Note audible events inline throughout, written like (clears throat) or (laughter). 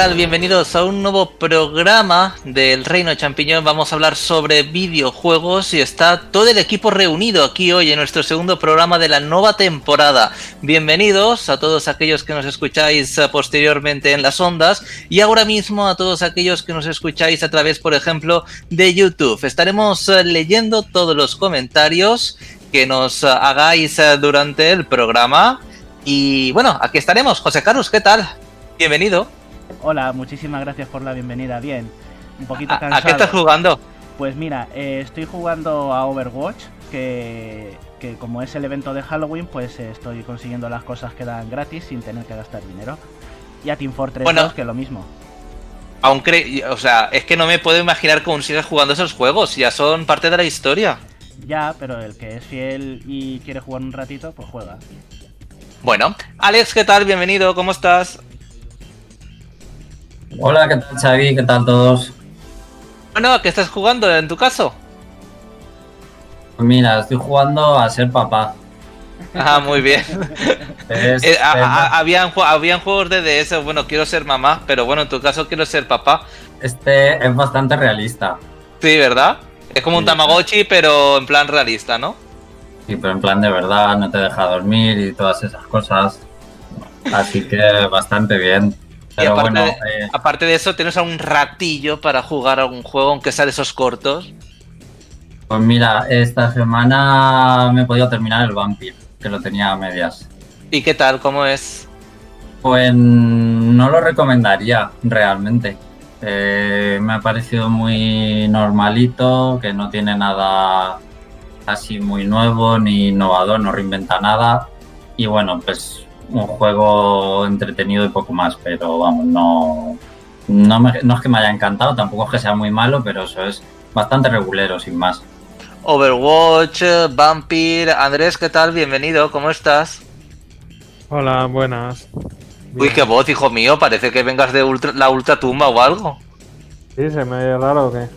Bienvenidos a un nuevo programa del Reino Champiñón. Vamos a hablar sobre videojuegos y está todo el equipo reunido aquí hoy en nuestro segundo programa de la nueva temporada. Bienvenidos a todos aquellos que nos escucháis eh, posteriormente en las ondas y ahora mismo a todos aquellos que nos escucháis a través, por ejemplo, de YouTube. Estaremos eh, leyendo todos los comentarios que nos eh, hagáis durante el programa. Y bueno, aquí estaremos. José Carlos, ¿qué tal? Bienvenido. Hola, muchísimas gracias por la bienvenida. Bien, un poquito cansado. ¿A qué estás jugando? Pues mira, eh, estoy jugando a Overwatch, que, como es el evento de Halloween, pues eh, estoy consiguiendo las cosas que dan gratis sin tener que gastar dinero. Y a Team Fortress bueno, 2, que lo mismo. Aún o sea, es que no me puedo imaginar cómo sigues jugando esos juegos, ya son parte de la historia. Ya, pero el que es fiel y quiere jugar un ratito, pues juega. Bueno, Alex, ¿qué tal? Bienvenido, ¿cómo estás? Hola, ¿qué tal Xavi? ¿Qué tal todos? Bueno, ¿a qué estás jugando en tu caso? Pues mira, estoy jugando a ser papá. Ah, muy bien. (laughs) Eh, habían, habían juegos de DS, bueno, quiero ser mamá, pero bueno, en tu caso quiero ser papá. Este es bastante realista. Sí, ¿verdad? Es como un Tamagotchi, pero en plan realista, ¿no? Sí, pero en plan de verdad, no te deja dormir y todas esas cosas. Así que bastante bien y aparte, de, eh, aparte de eso, ¿tienes algún ratillo para jugar algún juego, aunque sea de esos cortos? Pues mira, esta semana me he podido terminar el Vampire, que lo tenía a medias. ¿Y qué tal? ¿Cómo es? Pues no lo recomendaría realmente. Eh, me ha parecido muy normalito, que no tiene nada así muy nuevo ni innovador, no reinventa nada. Y bueno, pues un juego entretenido y poco más, pero vamos, no, no, es que me haya encantado, tampoco es que sea muy malo, pero eso es bastante regulero, sin más. Overwatch, Vampire, Andrés, ¿qué tal? Bienvenido, ¿cómo estás? Hola, buenas. Uy, qué voz, hijo mío, parece que vengas de la ultra tumba o algo. Sí, se me oye raro o qué.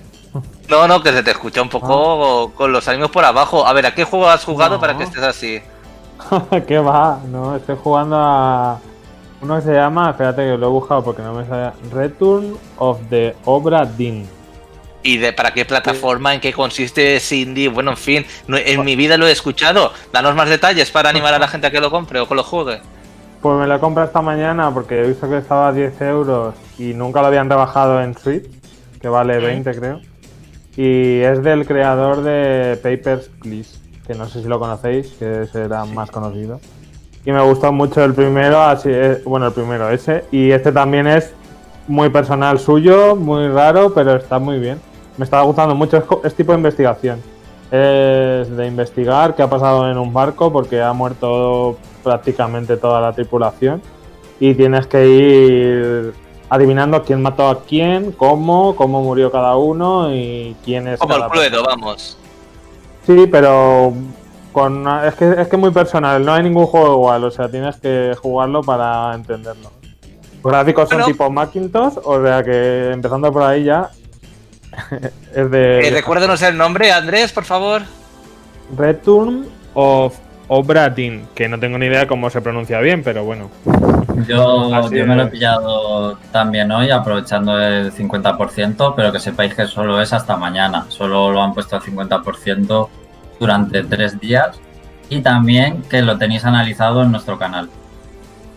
No, no, que se te escucha un poco ah. con los ánimos por abajo. A ver, ¿a qué juego has jugado para que estés así? (laughs) ¿Qué va? No, estoy jugando a uno que se llama, espérate que lo he buscado porque no me sale, Return of the Obra Dinn. ¿Y de para qué plataforma? ¿En qué consiste Cindy? Bueno, en fin, en mi vida lo he escuchado. Danos más detalles para animar a la gente a que lo compre o que lo juegue. Pues me lo compré esta mañana porque he visto que estaba a 10 euros y nunca lo habían rebajado en Switch, que vale 20 creo. Y es del creador de Papers, Please que no sé si lo conocéis, que será más conocido. Y me gustó mucho el primero, así bueno, el primero ese, y este también es muy personal suyo, muy raro, pero está muy bien. Me estaba gustando mucho, es, tipo de investigación. Es de investigar qué ha pasado en un barco porque ha muerto prácticamente toda la tripulación y tienes que ir adivinando quién mató a quién, cómo, cómo murió cada uno y quién es. Como el Cluedo, vamos. Sí, pero con es que es que muy personal, no hay ningún juego igual, o sea, tienes que jugarlo para entenderlo. Los gráficos son tipo Macintosh, o sea que empezando por ahí ya (laughs) es de. Eh, recuérdanos el nombre, Andrés, por favor. Return of Obradin, que no tengo ni idea cómo se pronuncia bien, pero bueno. Yo, me lo he pillado también hoy, aprovechando el 50%, pero que sepáis que solo es hasta mañana. Solo lo han puesto al 50% durante tres días. Y también que lo tenéis analizado en nuestro canal.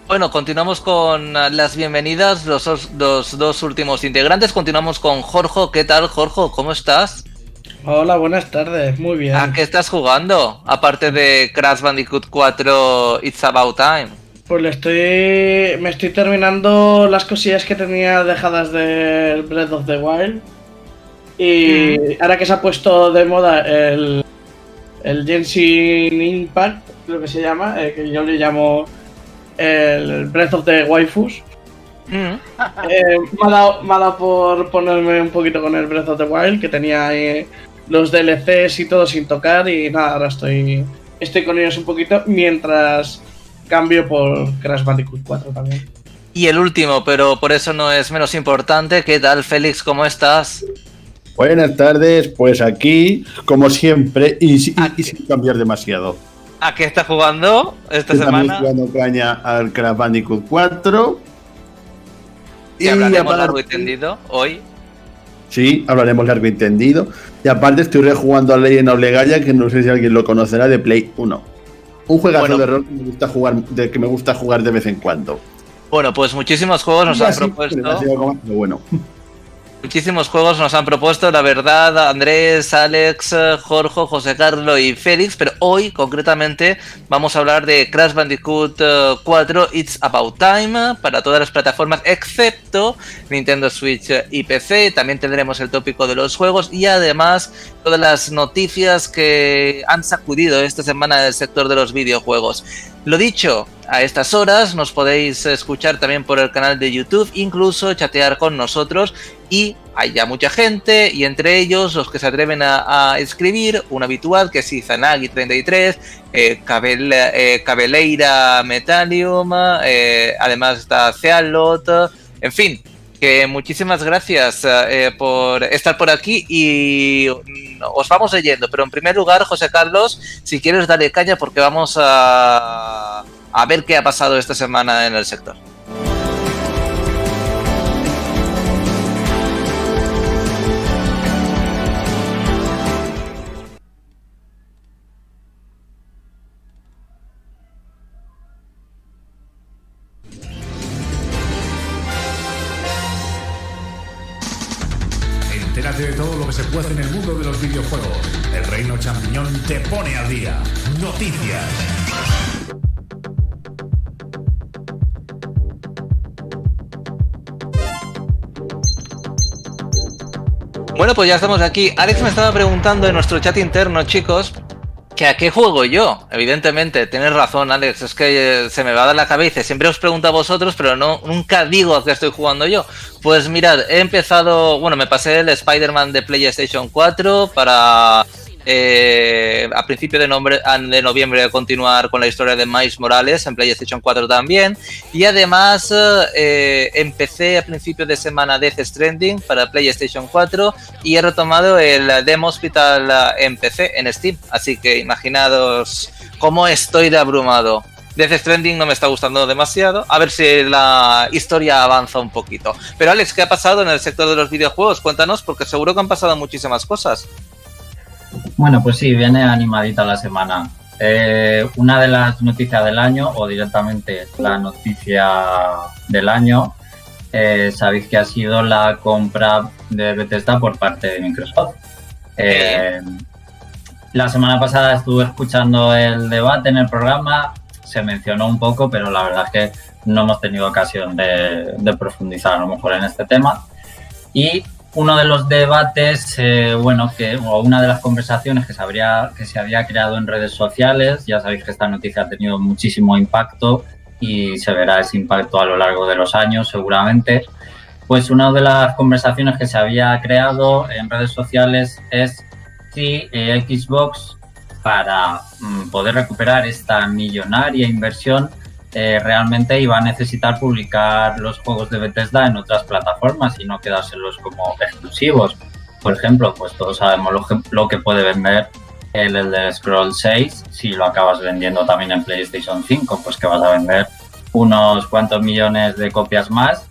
Bueno, continuamos con las bienvenidas, los, los dos últimos integrantes. Continuamos con Jorge. ¿Qué tal, Jorge? ¿Cómo estás? Hola, buenas tardes, muy bien. ¿A qué estás jugando? Aparte de Crash Bandicoot 4 It's About Time. Pues le estoy. Me estoy terminando las cosillas que tenía dejadas del Breath of the Wild. Y mm. ahora que se ha puesto de moda el. El Genshin Impact, lo que se llama, eh, que yo le llamo el Breath of the Waifus. Mm. Eh, me, ha dado, por ponerme un poquito con el Breath of the Wild, que tenía ahí los DLCs y todo sin tocar. Y nada, ahora estoy, estoy con ellos un poquito mientras cambio por Crash Bandicoot 4 también. Y el último, pero por eso no es menos importante, ¿qué tal Félix? ¿Cómo estás? Buenas tardes, pues aquí, como siempre, y, sin cambiar demasiado. ¿A qué estás jugando esta semana? Estamos jugando caña al Crash Bandicoot 4. Y, hablaremos largo y tendido hoy. Sí, hablaremos largo y tendido. Y aparte estoy rejugando a Legend of Legaia, que no sé si alguien lo conocerá, de Play 1. Un juegazo de rol que me gusta jugar, de, que me gusta jugar de vez en cuando. Bueno, pues muchísimos juegos nos han propuesto. Bueno. Muchísimos juegos nos han propuesto, la verdad, Andrés, Alex, Jorge, José Carlos y Félix, pero hoy concretamente vamos a hablar de Crash Bandicoot 4 eh, It's About Time para todas las plataformas excepto Nintendo Switch y PC. También tendremos el tópico de los juegos y además todas las noticias que han sacudido esta semana del sector de los videojuegos. Lo dicho, a estas horas nos podéis escuchar también por el canal de YouTube, incluso chatear con nosotros y hay ya mucha gente y entre ellos los que se atreven a, escribir, un habitual que es Izanagi33, eh, eh, Cabeleira Metallium, eh, además está Cealot, en fin, que muchísimas gracias eh, por estar por aquí y mm, os vamos leyendo. Pero en primer lugar, José Carlos, si quieres darle caña porque vamos a, a ver qué ha pasado esta semana en el sector. De los videojuegos. El Reino Champiñón te pone al día. Noticias. Bueno, pues ya estamos aquí. Alex me estaba preguntando en nuestro chat interno, chicos, ¿Que a qué juego yo? Evidentemente, tienes razón, Alex, es que eh, se me va a dar la cabeza. Siempre os pregunto a vosotros, pero no, nunca digo a qué estoy jugando yo. Pues mirad, he empezado, bueno, me pasé el Spider-Man de PlayStation 4 para eh, a principio de, de noviembre continuar con la historia de Miles Morales en PlayStation 4 también. Y además eh, empecé a principio de semana Death Stranding para PlayStation 4 y he retomado el Demo Hospital en PC, en Steam. Así que imaginados cómo estoy de abrumado. Death Stranding no me está gustando demasiado. A ver si la historia avanza un poquito. Pero Alex, ¿qué ha pasado en el sector de los videojuegos? Cuéntanos, porque seguro que han pasado muchísimas cosas. Bueno, pues sí, viene animadita la semana. Eh, una de las noticias del año, o directamente la noticia del año, eh, sabéis que ha sido la compra de Bethesda por parte de Microsoft. Eh, la semana pasada estuve escuchando el debate en el programa, se mencionó un poco, pero la verdad es que no hemos tenido ocasión de, de profundizar a lo mejor en este tema. Y uno de los debates, eh, bueno, que, o una de las conversaciones que se, habría, que se había creado en redes sociales, ya sabéis que esta noticia ha tenido muchísimo impacto y se verá ese impacto a lo largo de los años seguramente, pues una de las conversaciones que se había creado en redes sociales es si eh, Xbox para mm, poder recuperar esta millonaria inversión eh, realmente iba a necesitar publicar los juegos de Bethesda en otras plataformas y no quedárselos como exclusivos. Por ejemplo, pues todos sabemos lo que, puede vender el Elder Scroll 6 si lo acabas vendiendo también en PlayStation 5, pues que vas a vender unos cuantos millones de copias más.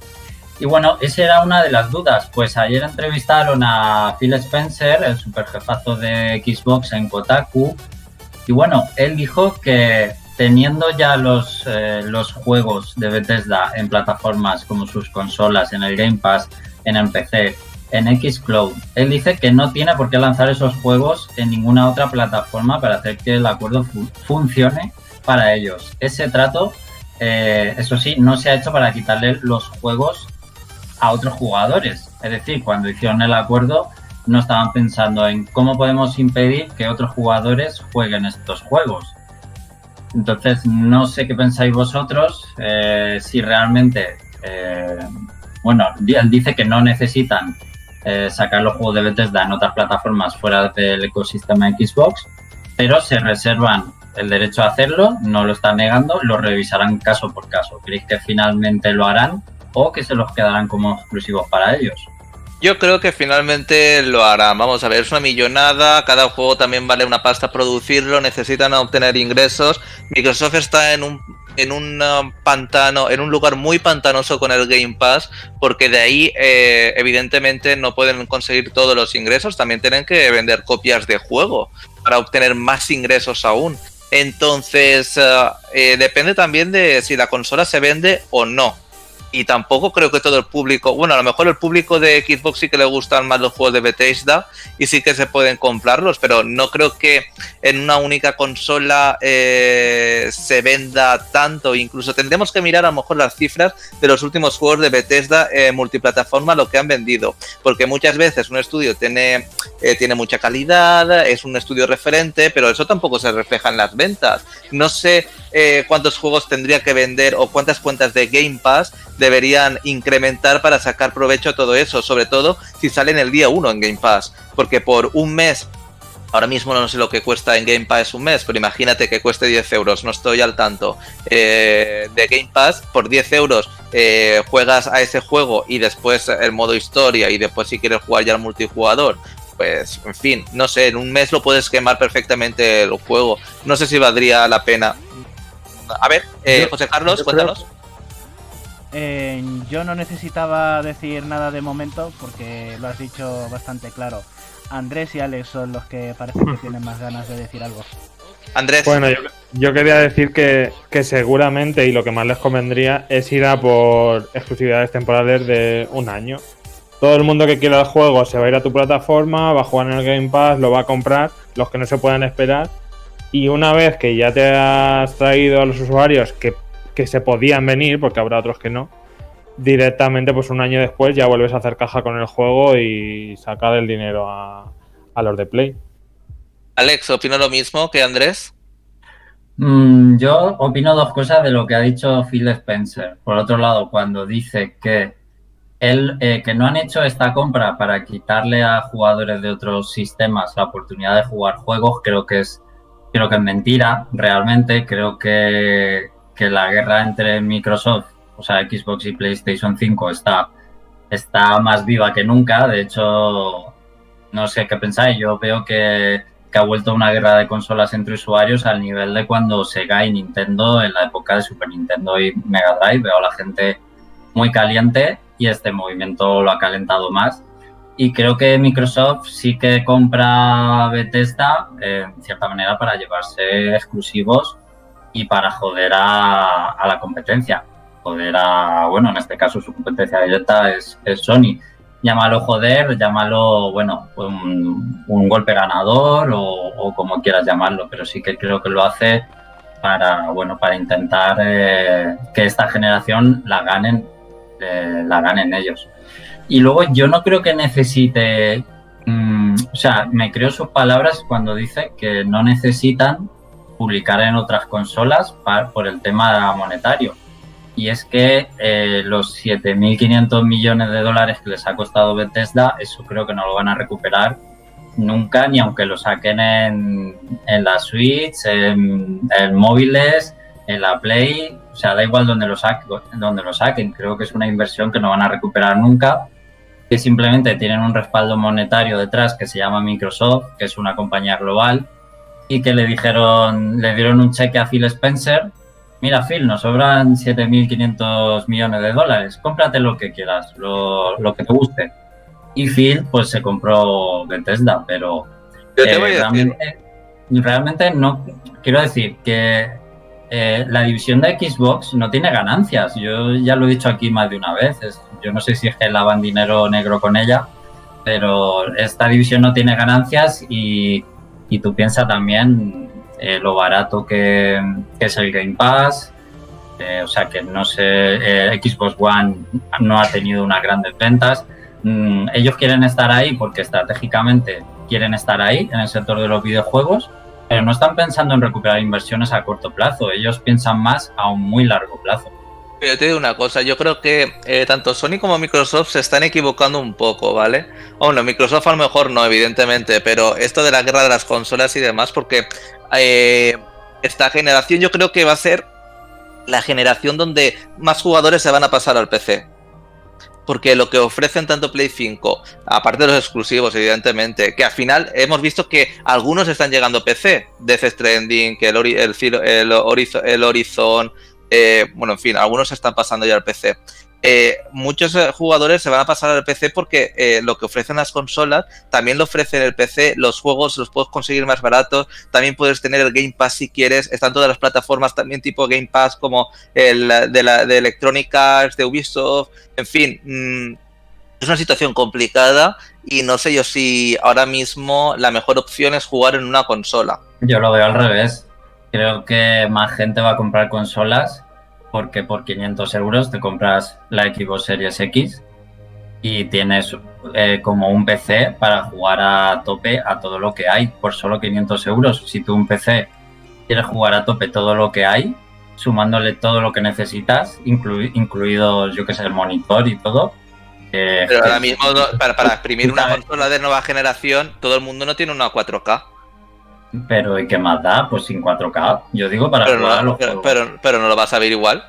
Y bueno, esa era una de las dudas. Pues ayer entrevistaron a Phil Spencer, el superjefazo de Xbox en Kotaku, y bueno, él dijo que teniendo ya los, eh, los juegos de Bethesda en plataformas como sus consolas, en el Game Pass, en el PC, en Xcloud, él dice que no tiene por qué lanzar esos juegos en ninguna otra plataforma para hacer que el acuerdo funcione para ellos. Ese trato, eh, eso sí, no se ha hecho para quitarle los juegos a otros jugadores. Es decir, cuando hicieron el acuerdo, no estaban pensando en cómo podemos impedir que otros jugadores jueguen estos juegos entonces, no sé qué pensáis vosotros, eh, si realmente, eh, bueno, él dice que no necesitan eh, sacar los juegos de Bethesda en otras plataformas fuera del ecosistema Xbox, pero se reservan el derecho a hacerlo, no lo están negando, lo revisarán caso por caso. ¿Creéis que finalmente lo harán o que se los quedarán como exclusivos para ellos? Yo creo que finalmente lo harán. Vamos a ver, es una millonada. Cada juego también vale una pasta producirlo. Necesitan obtener ingresos. Microsoft está en un en un um, pantano, en un lugar muy pantanoso con el Game Pass, porque de ahí eh, evidentemente no pueden conseguir todos los ingresos, también tienen que vender copias de juego para obtener más ingresos aún. Entonces, uh, eh, depende también de si la consola se vende o no y tampoco creo que todo el público, bueno, a lo mejor el público de Xbox sí que le gustan más los juegos de Bethesda y sí que se pueden comprarlos, pero no creo que en una única consola eh, se venda tanto. Incluso tendremos que mirar a lo mejor las cifras de los últimos juegos de Bethesda eh, multiplataforma, lo que han vendido, porque muchas veces un estudio tiene, eh, tiene mucha calidad, es un estudio referente, pero eso tampoco se refleja en las ventas. No sé eh, cuántos juegos tendría que vender o cuántas cuentas de Game Pass deberían incrementar para sacar provecho a todo eso, sobre todo si salen el día 1 en Game Pass, porque por un mes Ahora mismo no sé lo que cuesta en Game Pass un mes, pero imagínate que cueste 10 euros, no estoy al tanto. Eh, de Game Pass, por 10 euros eh, juegas a ese juego y después el modo historia y después si quieres jugar ya al multijugador. Pues, en fin, no sé, en un mes lo puedes quemar perfectamente el juego. No sé si valdría la pena a ver, eh, José Carlos, cuéntanos. Eh, yo no necesitaba decir nada de momento porque lo has dicho bastante claro. Andrés y Alex son los que parece que tienen más ganas de decir algo. Andrés. Bueno, yo, quería decir que, que, seguramente y lo que más les convendría es ir a por exclusividades temporales de un año. Todo el mundo que quiera el juego se va a ir a tu plataforma, va a jugar en el Game Pass, lo va a comprar. Los que no se puedan esperar y una vez que ya te has traído a los usuarios que, se podían venir, porque habrá otros que no, directamente pues un año después ya vuelves a hacer caja con el juego y sacar el dinero a, los de Play. Alex, ¿opino lo mismo que Andrés? Mm, yo opino dos cosas de lo que ha dicho Phil Spencer. Por otro lado, cuando dice que él, eh, que no han hecho esta compra para quitarle a jugadores de otros sistemas la oportunidad de jugar juegos, creo que es creo que es mentira, realmente. Creo que, la guerra entre Microsoft, o sea, Xbox y PlayStation 5 está, está más viva que nunca. De hecho, no sé qué pensáis. Yo veo que, que, ha vuelto una guerra de consolas entre usuarios al nivel de cuando Sega y Nintendo en la época de Super Nintendo y Mega Drive. Veo a la gente muy caliente y este movimiento lo ha calentado más. Y creo que Microsoft sí que compra Bethesda eh, en cierta manera para llevarse exclusivos y para joder a, la competencia. Joder a, bueno, en este caso su competencia directa es, Sony. Llámalo joder, llámalo, bueno, un, golpe ganador o, como quieras llamarlo, pero sí que creo que lo hace para, bueno, para intentar eh, que esta generación la ganen, eh, la ganen ellos. Y luego yo no creo que necesite, mm, o sea, me creo sus palabras cuando dice que no necesitan publicar en otras consolas por el tema monetario. Y es que eh, los 7.500 millones de dólares que les ha costado Bethesda, eso creo que no lo van a recuperar nunca, ni aunque lo saquen en, en la Switch, en, en, móviles, en la Play, o sea, da igual donde lo, saquen, donde lo saquen, creo que es una inversión que no van a recuperar nunca que simplemente tienen un respaldo monetario detrás que se llama Microsoft, que es una compañía global, y que le dijeron, le dieron un cheque a Phil Spencer. Mira, Phil, nos sobran 7.500 millones de dólares, cómprate lo que quieras, lo, que te guste. Y Phil, pues se compró Bethesda, pero eh, realmente, realmente no. Quiero decir que eh, la división de Xbox no tiene ganancias. Yo ya lo he dicho aquí más de una vez. Yo no sé si es que lavan dinero negro con ella, pero esta división no tiene ganancias y, tú piensas también eh, lo barato que, es el Game Pass. Eh, o sea que no sé, Xbox One no ha tenido unas grandes ventas. Mm, ellos quieren estar ahí porque estratégicamente quieren estar ahí en el sector de los videojuegos pero no están pensando en recuperar inversiones a corto plazo, ellos piensan más a un muy largo plazo. Pero te digo una cosa, yo creo que eh, tanto Sony como Microsoft se están equivocando un poco, ¿vale? Bueno, Microsoft a lo mejor no, evidentemente, pero esto de la guerra de las consolas y demás, porque eh, esta generación yo creo que va a ser la generación donde más jugadores se van a pasar al PC porque lo que ofrecen tanto Play 5, aparte de los exclusivos, evidentemente, que al final hemos visto que algunos están llegando a PC, Death Stranding, que el, el, el, Horizon, eh, bueno, en fin, algunos se están pasando ya al PC. Eh, muchos eh, jugadores se van a pasar al PC porque lo que ofrecen las consolas también lo ofrecen el PC, los juegos los puedes conseguir más baratos, también puedes tener el Game Pass si quieres, están todas las plataformas también tipo Game Pass como el de, la, de Electronic Arts, de Ubisoft, en fin, mm, es una situación complicada y no sé yo si ahora mismo la mejor opción es jugar en una consola. Yo lo veo al revés, creo que más gente va a comprar consolas porque por 500 euros te compras la Xbox Series X y tienes eh, como un PC para jugar a tope a todo lo que hay por solo 500 euros. Si tú un PC quieres jugar a tope todo lo que hay, sumándole todo lo que necesitas, incluido, yo que sé, el monitor y todo. Eh, Pero ahora mismo, para, para exprimir una consola de nueva generación, todo el mundo no tiene una 4K. Pero ¿y qué más da? Pues sin 4K. Yo digo para pero no, pero, no lo vas a ver igual.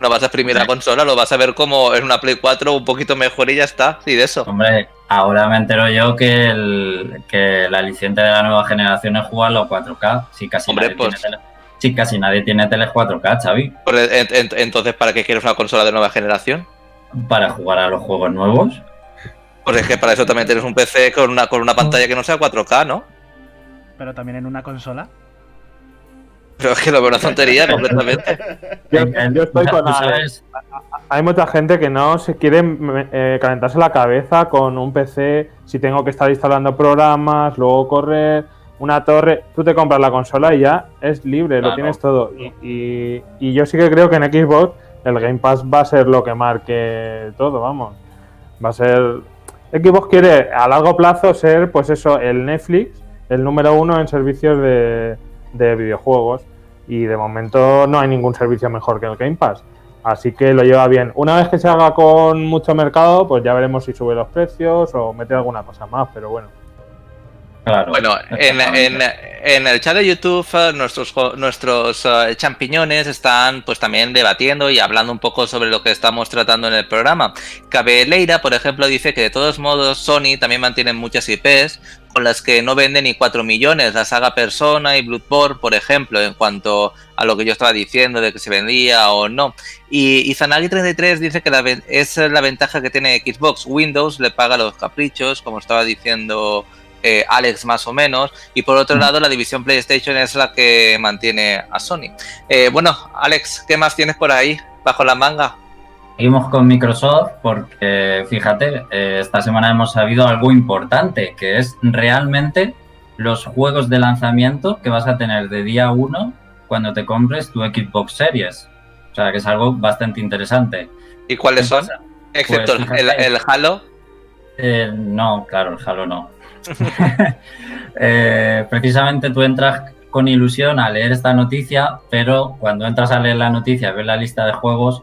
No vas a exprimir la consola, lo vas a ver como en una Play 4 un poquito mejor y ya está. Y de eso. Hombre, ahora me entero yo que, el, que la aliciente de la nueva generación es jugarlo a 4K. Si casi, nadie, tiene pues- tele, casi nadie tiene tele 4K, Xavi. Pues, entonces, ¿para qué quieres una consola de nueva generación? Para jugar a los juegos nuevos. Pues es que para eso también tienes un PC con una, con una pantalla que no sea 4K, ¿no? Pero también en una consola. Pero es que lo veo una tontería (laughs) completamente. Yo, estoy con Hay mucha gente que no se quiere eh, calentarse la cabeza con un PC. Si tengo que estar instalando programas, luego correr una torre. Tú te compras la consola y ya es libre, lo tienes todo. Y, y, yo sí que creo que en Xbox el Game Pass va a ser lo que marque todo, vamos. Va a ser. Xbox quiere a largo plazo ser, pues eso, el Netflix el número uno en servicios de, videojuegos y de momento no hay ningún servicio mejor que el Game Pass. Así que lo lleva bien. Una vez que se haga con mucho mercado, pues ya veremos si sube los precios o mete alguna cosa más, pero bueno. Bueno, en, el chat de YouTube eh, nuestros, nuestros eh, champiñones están pues también debatiendo y hablando un poco sobre lo que estamos tratando en el programa. Cabeleira, por ejemplo, dice que de todos modos Sony también mantiene muchas IPs con las que no vende ni 4 millones, la saga Persona y Bloodborne, por ejemplo, en cuanto a lo que yo estaba diciendo de que se vendía o no. Y, Zanagi33 dice que la, es la ventaja que tiene Xbox. Windows le paga los caprichos, como estaba diciendo eh, Alex más o menos, y por otro lado la división PlayStation es la que mantiene a Sony. Eh, bueno, Alex, ¿qué más tienes por ahí bajo la manga? Seguimos con Microsoft porque, fíjate, eh, esta semana hemos sabido algo importante, que es realmente los juegos de lanzamiento que vas a tener de día 1 cuando te compres tu Xbox Series. O sea, que es algo bastante interesante. ¿Y cuáles son? Excepto pues, el, Halo. no, claro, el Halo no. (laughs) Eh, precisamente tú entras con ilusión a leer esta noticia, pero cuando entras a leer la noticia, ves la lista de juegos,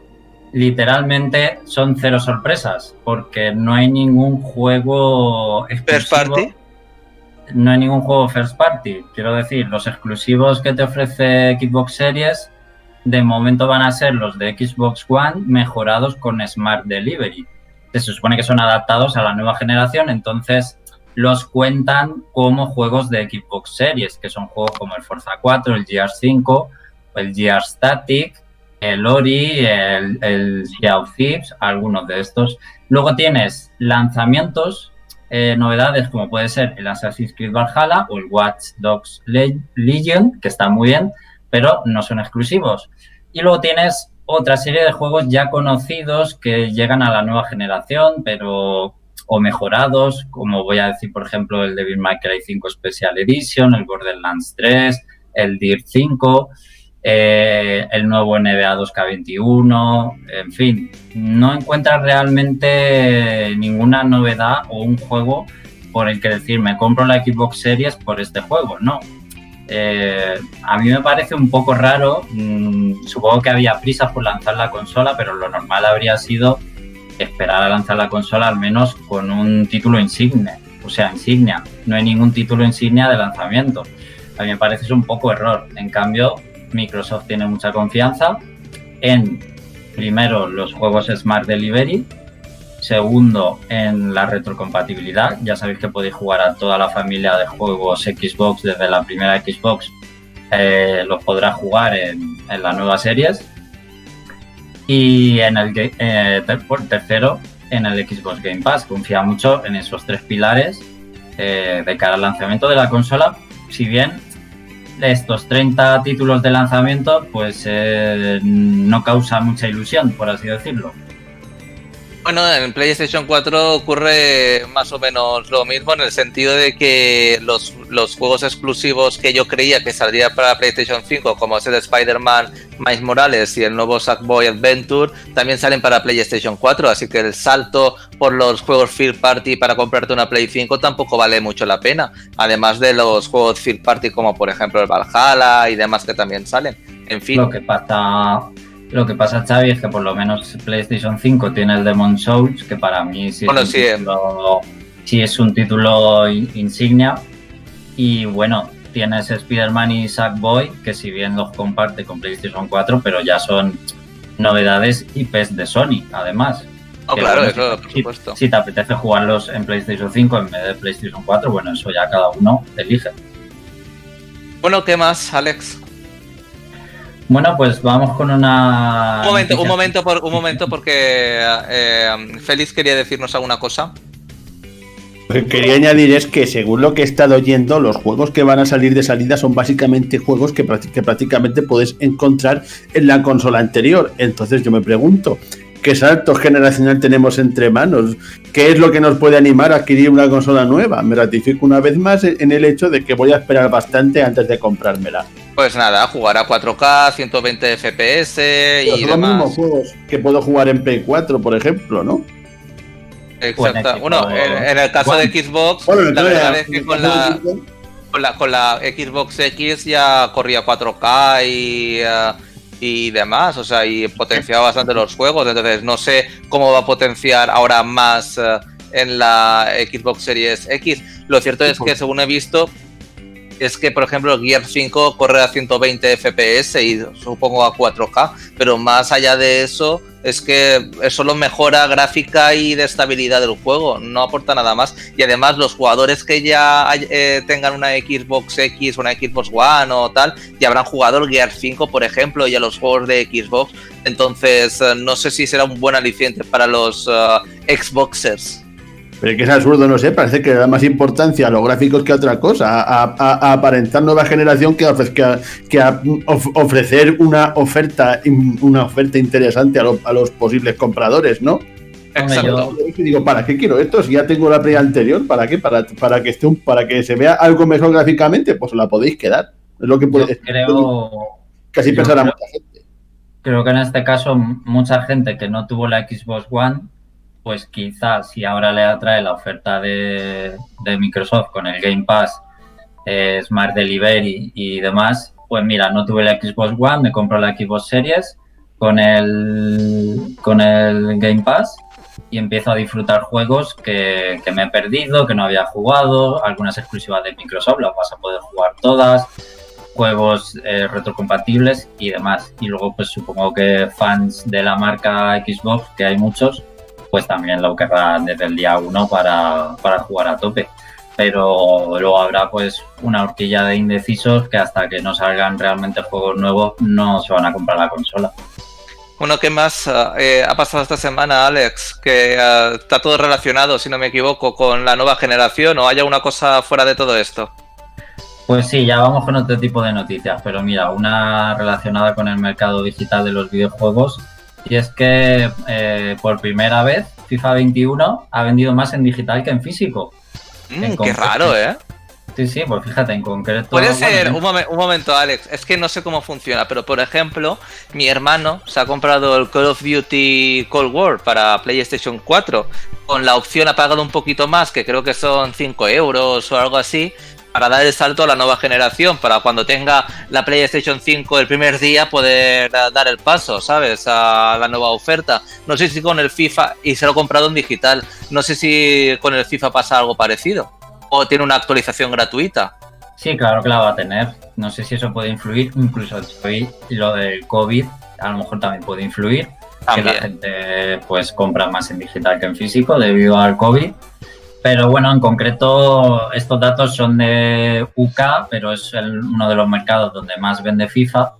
literalmente son cero sorpresas, porque no hay ningún juego First party. No hay ningún juego first party. Quiero decir, los exclusivos que te ofrece Xbox Series de momento van a ser los de Xbox One mejorados con Smart Delivery. Se supone que son adaptados a la nueva generación, entonces los cuentan como juegos de Xbox Series, que son juegos como el Forza 4, el GR5, el GR Static, el Ori, el, el of Thieves, algunos de estos. Luego tienes lanzamientos, eh, novedades como puede ser el Assassin's Creed Valhalla o el Watch Dogs Legion, que están muy bien, pero no son exclusivos. Y luego tienes otra serie de juegos ya conocidos que llegan a la nueva generación, pero o mejorados, como voy a decir, por ejemplo, el Devil May Cry 5 Special Edition, el Borderlands 3, el Dirt 5, eh, el nuevo NBA 2K21, en fin, no encuentras realmente ninguna novedad o un juego por el que decir me compro la Xbox Series por este juego, no. Eh, a mí me parece un poco raro, mm, supongo que había prisa por lanzar la consola, pero lo normal habría sido esperar a lanzar la consola al menos con un título insignia, o sea, insignia. No hay ningún título insignia de lanzamiento. A mí me parece un poco error. En cambio, Microsoft tiene mucha confianza en, primero, los juegos Smart Delivery, segundo, en la retrocompatibilidad. Ya sabéis que podéis jugar a toda la familia de juegos Xbox desde la primera Xbox. Eh, los podrá jugar en, las nuevas series Y en el eh, tercero, en el Xbox Game Pass. Confía mucho en esos tres pilares eh, de cara al lanzamiento de la consola. Si bien estos 30 títulos de lanzamiento, pues eh, no causa mucha ilusión, por así decirlo. Bueno, en PlayStation 4 ocurre más o menos lo mismo en el sentido de que los, los juegos exclusivos que yo creía que saldría para PlayStation 5, como es el Spider-Man Miles Morales y el nuevo Sackboy Adventure, también salen para PlayStation 4, así que el salto por los juegos Third Party para comprarte una Play 5 tampoco vale mucho la pena, además de los juegos Third Party como por ejemplo el Valhalla y demás que también salen. En fin. Lo que pasa lo que pasa, Xavi, es que por lo menos PlayStation 5 tiene el Demon Souls, que para mí sí, es, un título, sí es un título insignia. Y bueno, tienes Spider-Man y Sackboy, que si bien los comparte con PlayStation 4, pero ya son novedades IPs de Sony, además. Oh, claro, eso, por supuesto. Si te apetece jugarlos en PlayStation 5 en vez de PlayStation 4, bueno, eso ya cada uno elige. Bueno, ¿qué más, Alex? Bueno, pues vamos con una. Un momento, un momento, por, un momento porque eh, Félix quería decirnos alguna cosa. Lo que quería añadir es que, según lo que he estado oyendo, los juegos que van a salir de salida son básicamente juegos que, que prácticamente puedes encontrar en la consola anterior. Entonces, yo me pregunto, ¿qué salto generacional tenemos entre manos? ¿Qué es lo que nos puede animar a adquirir una consola nueva? Me ratifico una vez más en el hecho de que voy a esperar bastante antes de comprármela. Pues nada, jugar a 4K, 120 FPS y demás. Son los mismos juegos que puedo jugar en Play 4, por ejemplo, ¿no? Exacto. Bueno, en, el caso de Xbox, la verdad es que con la, con la, Xbox X ya corría 4K y, eh, y demás, o sea, y potenciaba bastante los juegos. Entonces, no sé cómo va a potenciar ahora más eh, en la Xbox Series X. Lo cierto es que, según he visto, es que, por ejemplo, Gear 5 corre a 120 FPS y supongo a 4K, pero más allá de eso, es que solo mejora gráfica y de estabilidad del juego, no aporta nada más. Y además, los jugadores que ya eh, tengan una Xbox X, una Xbox One o tal, ya habrán jugado el Gear 5, por ejemplo, y a los juegos de Xbox. Entonces, eh, no sé si será un buen aliciente para los eh, Xboxers. Pero es que es absurdo, no sé, parece que le da más importancia a los gráficos que a otra cosa, a, aparentar nueva generación que, que, a ofrecer una oferta una oferta interesante a, los posibles compradores, ¿no? Exacto. digo, ¿para qué quiero esto? Si ya tengo la play anterior, ¿para qué? Para, para que esté para que se vea algo mejor gráficamente, pues la podéis quedar. Es lo que puede, creo, casi pensará mucha gente. Creo que en este caso mucha gente que no tuvo la Xbox One pues quizás si ahora le atrae la oferta de, Microsoft con el Game Pass, eh, Smart Delivery y demás, pues mira, no tuve la Xbox One, me compro la Xbox Series con el, con el Game Pass y empiezo a disfrutar juegos que, me he perdido, que no había jugado, algunas exclusivas de Microsoft, las vas a poder jugar todas, juegos eh, retrocompatibles y demás. Y luego pues supongo que fans de la marca Xbox, que hay muchos, pues también lo querrán desde el día uno para, jugar a tope. Pero luego habrá pues una horquilla de indecisos que hasta que no salgan realmente juegos nuevos no se van a comprar la consola. Bueno, ¿qué más eh, ha pasado esta semana, Alex? Que eh, está todo relacionado, si no me equivoco, con la nueva generación o haya una cosa fuera de todo esto. Pues sí, ya vamos con otro tipo de noticias, pero mira, una relacionada con el mercado digital de los videojuegos y es que eh, por primera vez FIFA 21 ha vendido más en digital que en físico. Mm, qué raro, ¿eh? Sí, sí, pues fíjate, en concreto. Puede ser, un, momento, Alex, es que no sé cómo funciona, pero por ejemplo, mi hermano se ha comprado el Call of Duty Cold War para PlayStation 4 con la opción ha pagado un poquito más, que creo que son 5 euros o algo así, para dar el salto a la nueva generación, para cuando tenga la PlayStation 5 el primer día poder dar el paso, ¿sabes? A la nueva oferta. No sé si con el FIFA, y se lo he comprado en digital, no sé si con el FIFA pasa algo parecido, o tiene una actualización gratuita. Sí, claro que la va a tener. No sé si eso puede influir, incluso lo del COVID a lo mejor también puede influir. Que la gente pues compra más en digital que en físico debido al COVID pero bueno, en concreto estos datos son de UK, pero es uno de los mercados donde más vende FIFA.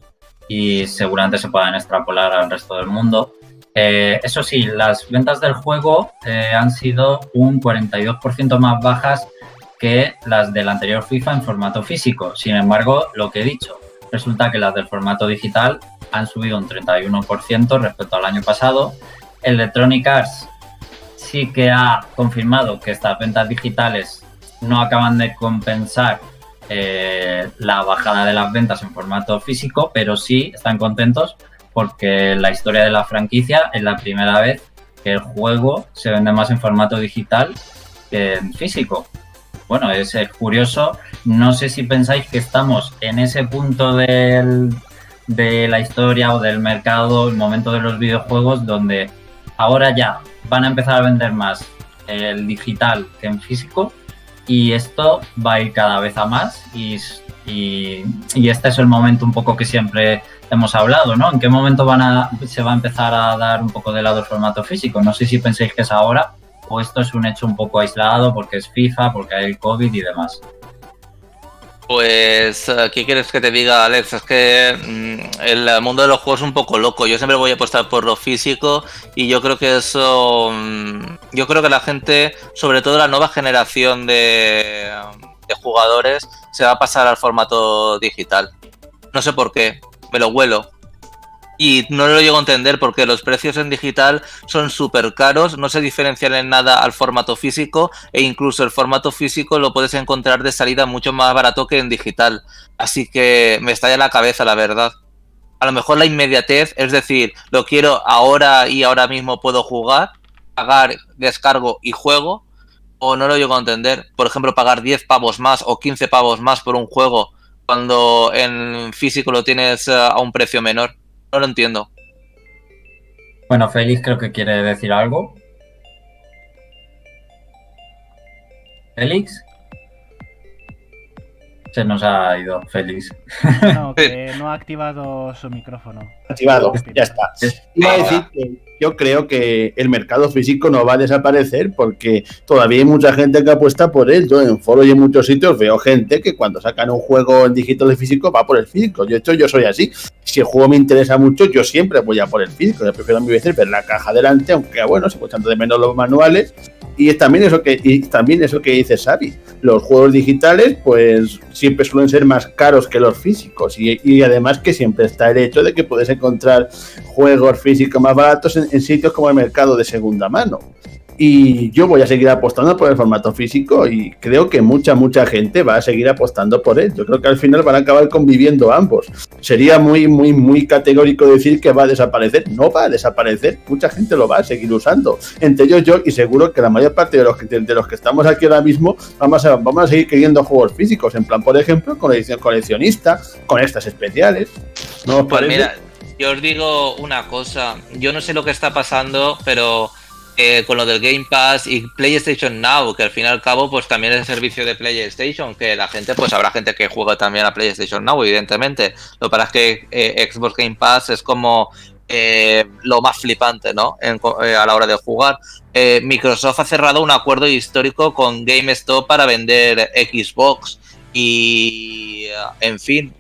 y seguramente se puedan extrapolar al resto del mundo. Eh, eso sí, las ventas del juego eh, han sido un 42% más bajas que las del anterior FIFA en formato físico. Sin embargo, lo que he dicho, resulta que las del formato digital han subido un 31% respecto al año pasado. Electronic Arts sí que ha confirmado que estas ventas digitales no acaban de compensar eh, la bajada de las ventas en formato físico, pero sí están contentos porque la historia de la franquicia es la primera vez que el juego se vende más en formato digital que en físico. Bueno, es, curioso. No sé si pensáis que estamos en ese punto de la historia o del mercado, el momento de los videojuegos, donde ahora ya van a empezar a vender más el digital que en físico y esto va a ir cada vez a más y, y este es el momento un poco que siempre hemos hablado, ¿no? ¿En qué momento van a, se va a empezar a dar un poco de lado el formato físico? No sé si pensáis que es ahora o esto es un hecho un poco aislado porque es FIFA, porque hay el COVID y demás. Pues, eh, ¿qué quieres que te diga, Alex? Es que mm, el mundo de los juegos es un poco loco. Yo siempre voy a apostar por lo físico y yo creo que eso. Mm, yo creo que la gente, sobre todo la nueva generación de, de jugadores, se va a pasar al formato digital. No sé por qué me lo huelo. Y no lo llego a entender porque los precios en digital son súper caros, no se diferencian en nada al formato físico e incluso el formato físico lo puedes encontrar de salida mucho más barato que en digital. Así que me estalla la cabeza, la verdad. A lo mejor la inmediatez, es decir, lo quiero ahora y ahora mismo puedo jugar, pagar, descargo y juego, o no lo llego a entender. Por ejemplo, pagar 10 pavos más o 15 pavos más por un juego cuando en físico lo tienes eh, a un precio menor. No lo entiendo. Bueno, Félix creo que quiere decir algo. Félix. Se nos ha ido Félix. No, (laughs) que no ha activado su micrófono. Activado, ya está. Iba a decir que yo creo que el mercado físico no va a desaparecer porque todavía hay mucha gente que apuesta por él. Yo en foros y en muchos sitios veo gente que cuando sacan un juego en digital de físico va por el físico. Yo, hecho, yo soy así. Si el juego me interesa mucho, yo siempre voy a por el físico. Yo prefiero a mi veces ver la caja delante, aunque bueno, se tanto de menos los manuales. Y es también eso que, y también eso que dice Xavi. Los juegos digitales, pues siempre suelen ser más caros que los físicos. Y, y además que siempre está el hecho de que puedes encontrar juegos físicos más baratos en en, sitios como el mercado de segunda mano. Y yo voy a seguir apostando por el formato físico y creo que mucha, mucha gente va a seguir apostando por él. Yo creo que al final van a acabar conviviendo ambos. Sería muy, muy, muy categórico decir que va a desaparecer. No va a desaparecer. Mucha gente lo va a seguir usando. Entre ellos yo y seguro que la mayor parte de los que, de los que estamos aquí ahora mismo vamos a, vamos a seguir queriendo juegos físicos. En plan, por ejemplo, con edición coleccionista, con estas especiales. ¿No pues mira, yo os digo una cosa, yo no sé lo que está pasando, pero eh, con lo del Game Pass y PlayStation Now, que al fin y al cabo pues también es el servicio de PlayStation, que la gente pues habrá gente que juega también a PlayStation Now, evidentemente. Lo que pasa es que eh, Xbox Game Pass es como eh, lo más flipante, ¿no? a la hora de jugar. Microsoft ha cerrado un acuerdo histórico con GameStop para vender Xbox y, en fin,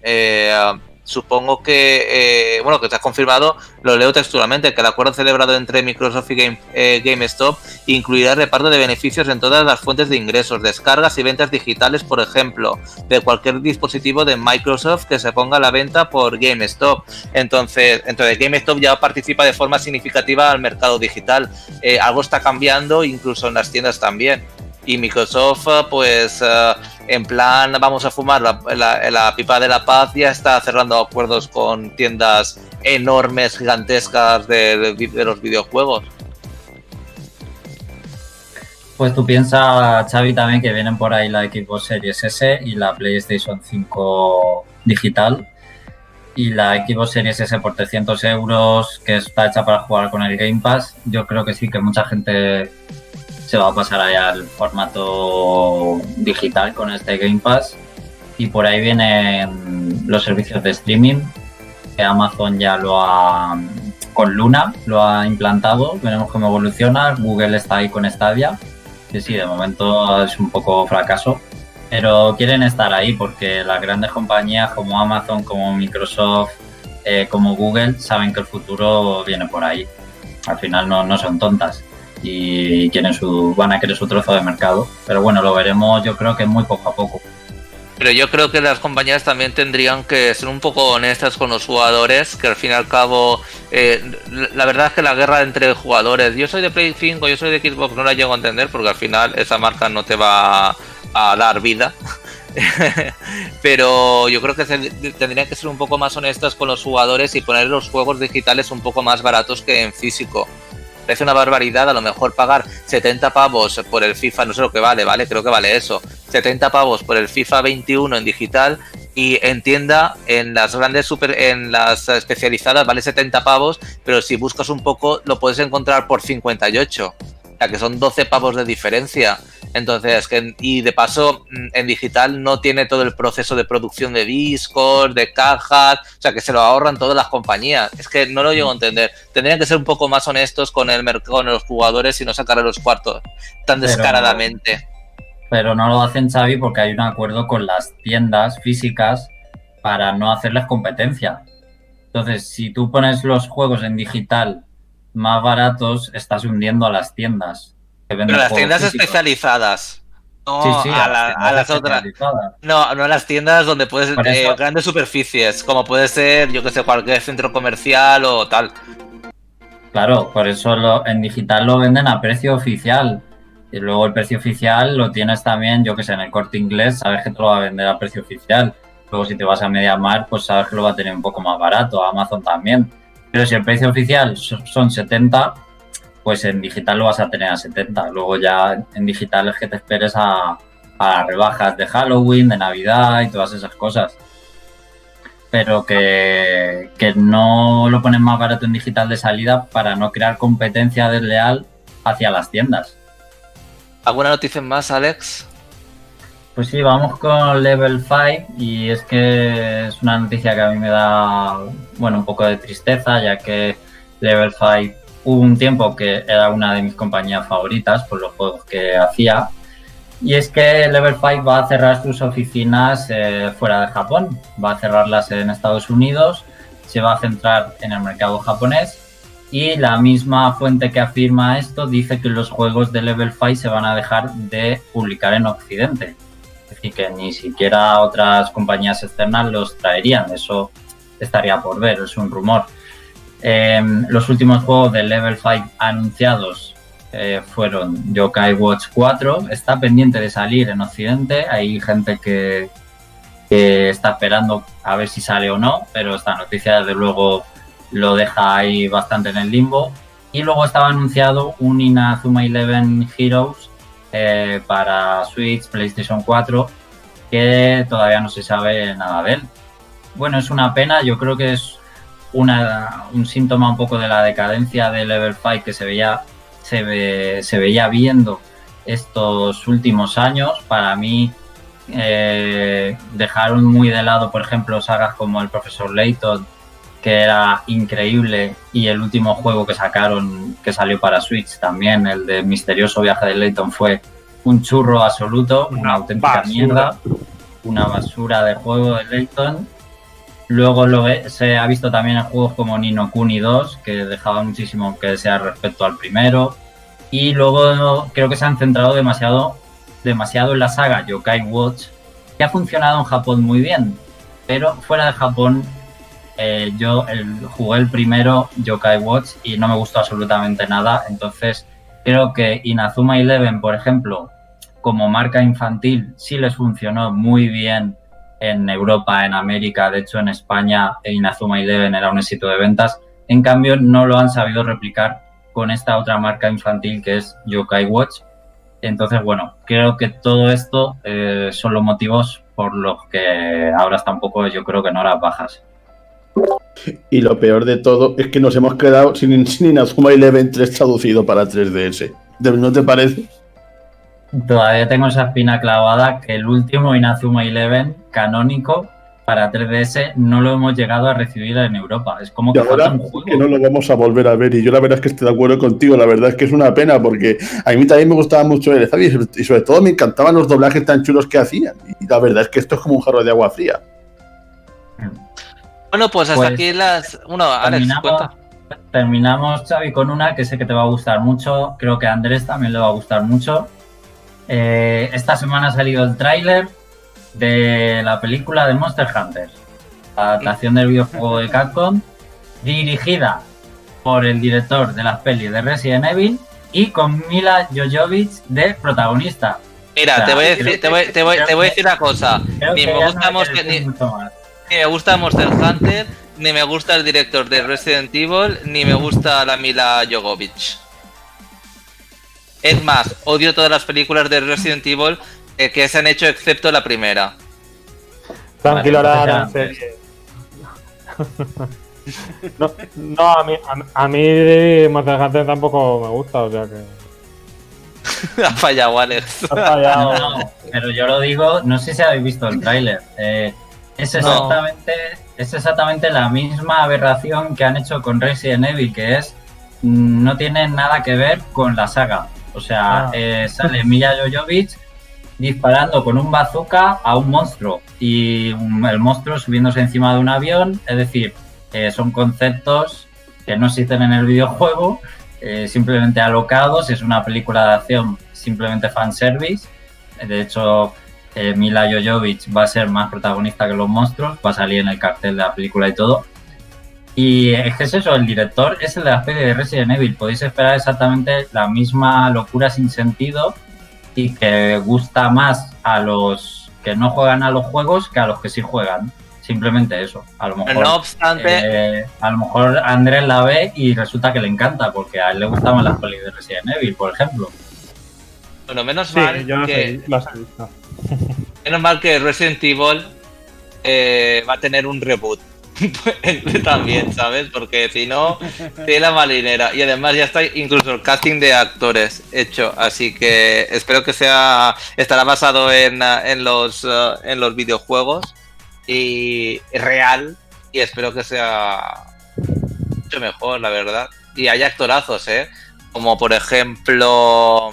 supongo que, eh, bueno, que te has confirmado, lo leo textualmente, que el acuerdo celebrado entre Microsoft y Game, eh, GameStop incluirá reparto de beneficios en todas las fuentes de ingresos, descargas y ventas digitales, por ejemplo, de cualquier dispositivo de Microsoft que se ponga a la venta por GameStop. Entonces, entonces GameStop ya participa de forma significativa al mercado digital. Eh, algo está cambiando, incluso en las tiendas también y Microsoft, pues eh, en plan vamos a fumar la, pipa de la paz, ya está cerrando acuerdos con tiendas enormes, gigantescas de, los videojuegos. Pues tú piensas, Xavi, también que vienen por ahí la Xbox Series S y la PlayStation 5 digital y la Xbox Series S por 300 euros que está hecha para jugar con el Game Pass. Yo creo que sí que mucha gente se va a pasar allá al formato digital con este Game Pass. Y por ahí vienen los servicios de streaming, que Amazon ya lo ha, con Luna, lo ha implantado. Veremos cómo evoluciona. Google está ahí con Stadia, que sí, de momento es un poco fracaso. Pero quieren estar ahí porque las grandes compañías como Amazon, como Microsoft, eh, como Google saben que el futuro viene por ahí. Al final no, no son tontas y quieren su, van a querer su trozo de mercado. Pero bueno, lo veremos yo creo que muy poco a poco. Pero yo creo que las compañías también tendrían que ser un poco honestas con los jugadores, que al fin y al cabo, eh, la verdad es que la guerra entre jugadores, yo soy de Play 5, yo soy de Xbox, no la llego a entender porque al final esa marca no te va a dar vida. (laughs) Pero yo creo que tendrían que ser un poco más honestas con los jugadores y poner los juegos digitales un poco más baratos que en físico parece una barbaridad a lo mejor pagar 70 pavos por el FIFA, no sé lo que vale, ¿vale? Creo que vale eso. 70 pavos por el FIFA 21 en digital y en tienda, en las grandes super, en las especializadas vale 70 pavos, pero si buscas un poco lo puedes encontrar por 58. O sea, que son 12 pavos de diferencia. Entonces, que, y de paso, mm, en digital no tiene todo el proceso de producción de discos, de cajas, o sea, que se lo ahorran todas las compañías. Es que no lo llego a entender. Tendrían que ser un poco más honestos con el mercado, con los jugadores y no sacar a los cuartos tan descaradamente. Pero no lo hacen, Xavi, porque hay un acuerdo con las tiendas físicas para no hacerles competencia. Entonces, si tú pones los juegos en digital más baratos, estás hundiendo a las tiendas. Pero las tiendas especializadas. No a, las otras. No, no a las tiendas donde puedes. Eh, grandes superficies, como puede ser, yo que sé, cualquier centro comercial o tal. Claro, por eso en digital lo venden a precio oficial. Y luego el precio oficial lo tienes también, yo que sé, en el corte inglés, sabes que te lo va a vender a precio oficial. Luego si te vas a media mar, pues sabes que lo va a tener un poco más barato. Amazon también. Pero si el precio oficial son 70, pues en digital lo vas a tener a 70. Luego ya en digital es que te esperes a, rebajas de Halloween, de Navidad y todas esas cosas. Pero que, que no lo ponen más barato en digital de salida para no crear competencia desleal hacia las tiendas. ¿Alguna noticia más, Alex? Pues sí, vamos con Level 5 y es que es una noticia que a mí me da, bueno, un poco de tristeza, ya que Level 5 hubo un tiempo que era una de mis compañías favoritas por los juegos que hacía. Y es que Level 5 va a cerrar sus oficinas eh, fuera de Japón. Va a cerrarlas en Estados Unidos. Se va a centrar en el mercado japonés. Y la misma fuente que afirma esto dice que los juegos de Level 5 se van a dejar de publicar en Occidente. Es decir, que ni siquiera otras compañías externas los traerían. Eso estaría por ver, es un rumor. Em, los últimos juegos de Level 5 anunciados eh, fueron Yokai Watch 4. Está pendiente de salir en Occidente. Hay gente que, está esperando a ver si sale o no, pero esta noticia desde luego lo deja ahí bastante en el limbo. Y luego estaba anunciado un Inazuma Eleven Heroes eh, para Switch, PlayStation 4, que todavía no se sabe nada de él. Bueno, es una pena, yo creo que es un síntoma un poco de la decadencia de Level 5 que se veía, se, se veía viendo estos últimos años. Para mí eh, dejaron muy de lado, por ejemplo, sagas como el Profesor Layton, que era increíble, y el último juego que sacaron, que salió para Switch también, el de Misterioso Viaje de Layton, fue un churro absoluto, una, auténtica mierda, una basura de juego de Layton Luego lo se ha visto también en juegos como Nino Kuni 2, que dejaba muchísimo que desear respecto al primero. Y luego creo que se han centrado demasiado, demasiado en la saga Yokai Watch, que ha funcionado en Japón muy bien. Pero fuera de Japón, eh, yo jugué el primero Yokai Watch y no me gustó absolutamente nada. Entonces creo que Inazuma Eleven, por ejemplo, como marca infantil, sí les funcionó muy bien en Europa, en América, de hecho en España Inazuma Eleven era un éxito de ventas. En cambio, no lo han sabido replicar con esta otra marca infantil que es Yokai Watch. Entonces, bueno, creo que todo esto eh, son los motivos por los que ahora está un poco, yo creo que no las bajas. Y lo peor de todo es que nos hemos quedado sin, sin Inazuma Eleven 3 traducido para 3DS. ¿No te parece? Todavía tengo esa espina clavada que el último Inazuma Eleven canónico para 3DS no lo hemos llegado a recibir en Europa. Es como que ahora un juego. que no lo vamos a volver a ver. Y yo la verdad es que estoy de acuerdo contigo. La verdad es que es una pena porque a mí también me gustaba mucho el y sobre todo me encantaban los doblajes tan chulos que hacían. Y la verdad es que esto es como un jarro de agua fría. Bueno, pues hasta Pues, aquí las. Bueno, Alex, terminamos, cuenta. terminamos, Xavi, con una que sé que te va a gustar mucho. Creo que a Andrés también le va a gustar mucho. Eh, esta semana ha salido el tráiler de la película de Monster Hunter, la adaptación del videojuego de Capcom, dirigida por el director de las pelis de Resident Evil y con Mila Jojovic de protagonista. Mira, O sea, te voy a decir, te voy, te voy- te voy a decir una cosa. Ni me no gusta Monster, ni, ni me gusta Monster Hunter, ni me gusta el director de Resident Evil, ni me gusta la Mila Jovovich. Es más, odio todas las películas de Resident Evil eh, que se han hecho excepto la primera. Tranquilo, ahora (laughs) no, no, a mí, a, a mí Monster Hunter tampoco me gusta, o sea que. (laughs) ha fallado, Alex. ha fallado. No, no, pero yo lo digo, no sé si habéis visto el tráiler. eh, es No. exactamente, es exactamente la misma aberración que han hecho con Resident Evil, que es mm, no tiene nada que ver con la saga. O sea, Ah. eh, sale Mila Jojovic disparando con un bazooka a un monstruo y un- el monstruo subiéndose encima de un avión. Es decir, eh, son conceptos que no existen en el videojuego, eh, simplemente alocados. Es una película de acción simplemente fanservice. De hecho, eh, Mila Jojovic va a ser más protagonista que los monstruos, va a salir en el cartel de la película y todo. Y es que es eso, el director es el de la serie de Resident Evil. Podéis esperar exactamente la misma locura sin sentido y que gusta más a los que no juegan a los juegos que a los que sí juegan. Simplemente eso. A lo mejor, No obstante, eh, a lo mejor Andrés la ve y resulta que le encanta porque a él le gustaban las pelis de Resident Evil, por ejemplo. bueno, menos Sí, mal yo que he, las he visto. (laughs) Menos mal que Resident Evil eh, va a tener un reboot. (laughs) También, ¿sabes? Porque si no, tiene la malinera. Y además ya está incluso el casting de actores hecho. Así que espero que sea. Estará basado en, en los, ah, en los videojuegos. Y real. Y espero que sea mucho mejor, la verdad. Y hay actorazos, ¿eh? Como por ejemplo.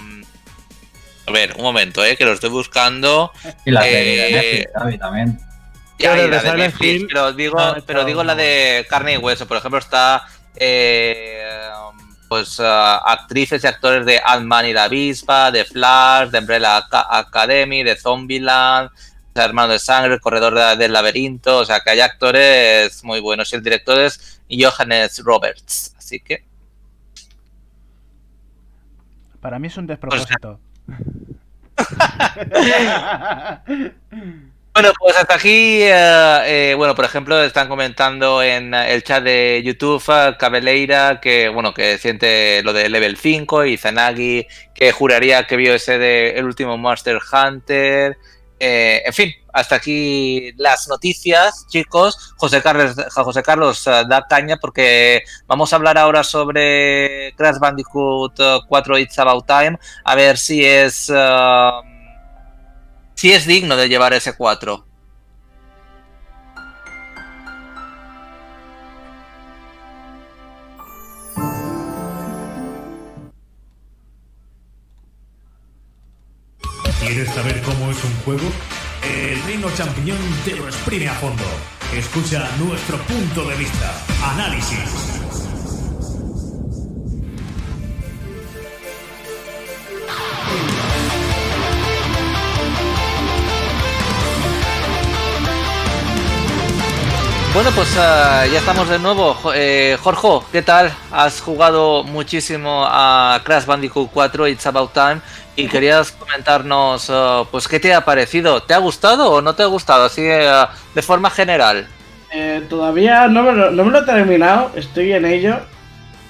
A ver, un momento, ¿eh? Que lo estoy buscando. Y la Eh, de Netflix, también. Ya, Pero y la de de Silent Netflix, Hill pero digo, pero digo la de carne y hueso. Por ejemplo, está eh, pues ah, actrices y actores de Ant-Man y la avispa, de Flash, de Umbrella Aca- Academy, de Zombieland, de Hermano de Sangre, el Corredor de- del Laberinto. O sea, que hay actores muy buenos. Y el director es Johannes Roberts. Así que, Para mí es un despropósito. (laughs) Bueno, pues hasta aquí, eh, eh, bueno, por ejemplo, están comentando en eh, el chat de YouTube eh, Cabeleira que, bueno, que siente lo de Level 5 y Zanagi que juraría que vio ese de el último Monster Hunter. Eh, en fin, hasta aquí las noticias, chicos. José Carlos, José Carlos da caña porque vamos a hablar ahora sobre Crash Bandicoot eh, 4 It's About Time, a ver si es... eh, si es digno de llevar ese 4. ¿Quieres saber cómo es un juego? El Reino Champiñón te lo exprime a fondo. Escucha nuestro punto de vista. Análisis. Bueno, pues ah, ya estamos de nuevo. Eh, Jorge, ¿qué tal? Has jugado muchísimo a Crash Bandicoot 4 It's About Time y querías comentarnos ah, pues qué te ha parecido. ¿Te ha gustado o no te ha gustado? Así eh, de forma general. Eh, todavía no me, lo, no me lo he terminado, estoy en ello.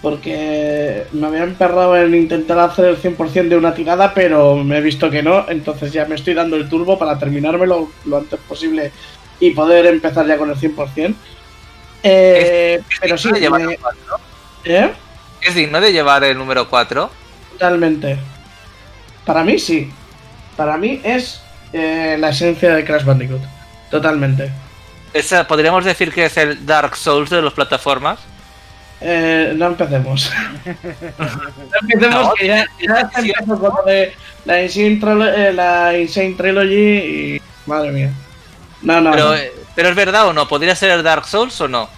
Porque me había emperrado en intentar hacer el 100% de una tirada, pero me he visto que no. Entonces ya me estoy dando el turbo para terminármelo lo antes posible y poder empezar ya con el 100%. Eh, pero sí, de llevar me- el 4? ¿eh? ¿Es digno de llevar el número 4? Totalmente. Para mí sí. Para mí es eh, la esencia de Crash Bandicoot. Totalmente. Esa, ¿Podríamos decir que es el Dark Souls de las plataformas? Eh, no empecemos. (laughs) no empecemos No, que ya, ya lo de la Insane, eh, la Insane Trilogy y... Madre mía. No, no. Pero, no. eh, pero es verdad o no, ¿podría ser el Dark Souls o no?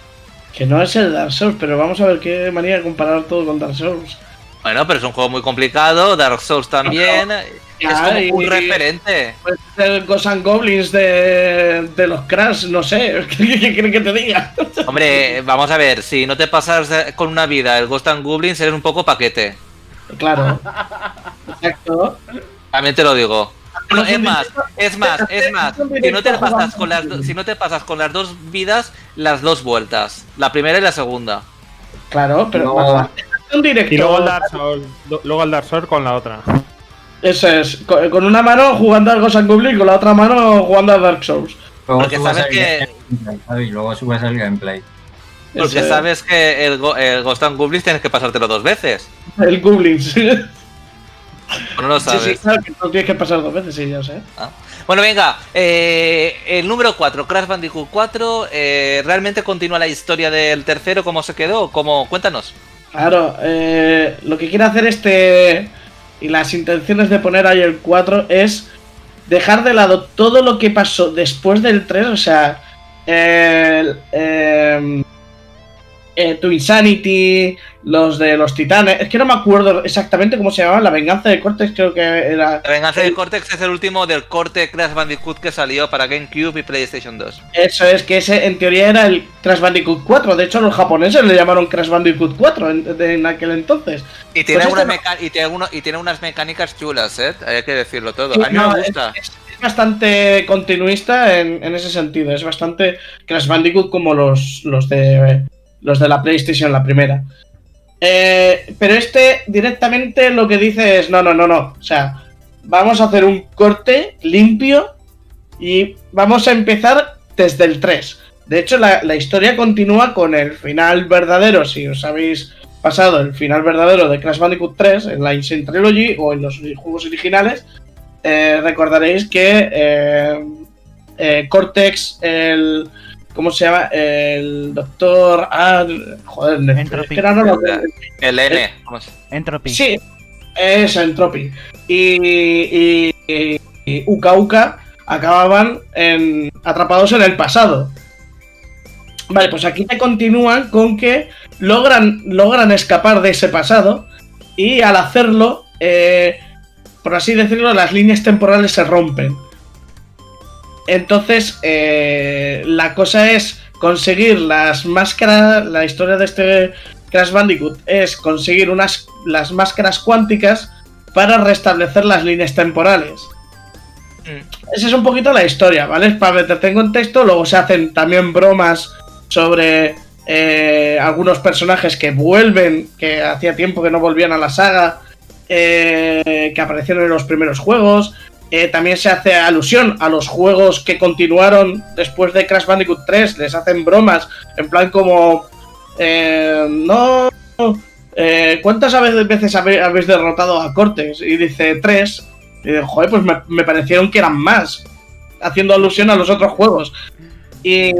Que no es el Dark Souls, pero vamos a ver qué manera de comparar todo con Dark Souls. Bueno, pero es un juego muy complicado, Dark Souls también. es como y- un referente. Puede ser el Ghosts and Goblins de, de los Crash, no sé. (laughs) ¿Qué, qué quieren que te diga? Hombre, vamos a ver, si no te pasas con una vida el Ghost and Goblins, eres un poco paquete. Claro. Exacto. También te lo digo. Es más, es más, es más. Si no te pasas con las, si no te pasas con las dos vidas, las dos vueltas, la primera y la segunda. Claro, pero No. un directo. Y luego el Dark Souls, lo- luego el Dark Souls con la otra. Eso es, con, una mano jugando al Ghost and Goblins y con la otra mano jugando a Dark Souls. Luego Porque sabes que- luego subes el gameplay. Porque Eso es. sabes que el, el Ghost and Goblins tienes que pasártelo dos veces. El Goblins. (laughs) sí, ¿O no lo sabes? sí, claro que lo tienes que pasar dos veces, sí, ya sé. Bueno, venga, eh, el número 4, Crash Bandicoot 4, eh, ¿realmente continúa la historia del tercero? ¿Cómo se quedó? ¿Cómo? Cuéntanos. Claro, eh, lo que quiere hacer este. Y las intenciones de poner ahí el 4 es dejar de lado todo lo que pasó después del 3, o sea. El. em, eh, tu Insanity, los de los titanes. Es que no me acuerdo exactamente cómo se llamaban. La venganza de Cortex, creo que era. La venganza de Cortex es el último del corte Crash Bandicoot que salió para GameCube y PlayStation 2. Eso es, que ese en teoría era el Crash Bandicoot 4. De hecho, los japoneses le llamaron Crash Bandicoot 4 en, de- en aquel entonces. Y tiene, Pues una este no- meca- y, tiene uno- y tiene unas mecánicas chulas, ¿eh? Hay que decirlo todo. Sí, A mí no, me gusta. Es, es bastante continuista en, en ese sentido. Es bastante Crash Bandicoot como los, los de los de la PlayStation, la primera. Eh, pero este directamente lo que dice es: no, no, no, no. O sea, vamos a hacer un corte limpio y vamos a empezar desde el 3. De hecho, la, historia continúa con el final verdadero. Si os habéis pasado el final verdadero de Crash Bandicoot 3 en la Insane Trilogy o en los juegos originales, eh, recordaréis que eh, eh, Cortex, el. ¿Cómo se llama? El doctor. Ah, joder, es Entropy. ahora no lo- El N. ¿cómo se- Entropy. Sí, es Entropy. Y, y, y- y Uka Uka acababan en- atrapados en el pasado. Vale, pues aquí te continúan con que logran, logran escapar de ese pasado y al hacerlo, eh, por así decirlo, las líneas temporales se rompen. Entonces, eh, la cosa es conseguir las máscaras, la historia de este Crash Bandicoot es conseguir unas las máscaras cuánticas para restablecer las líneas temporales. Mm. Esa es un poquito la historia, ¿vale? Para meterte en contexto, luego se hacen también bromas sobre eh, algunos personajes que vuelven, que hacía tiempo que no volvían a la saga, eh, que aparecieron en los primeros juegos. Eh, también se hace alusión a los juegos que continuaron después de Crash Bandicoot 3. Les hacen bromas, en plan como... eh, no... eh, ¿Cuántas veces habéis derrotado a Cortex? Y dice tres. Y dice, joder, pues me, me parecieron que eran más. Haciendo alusión a los otros juegos. Y,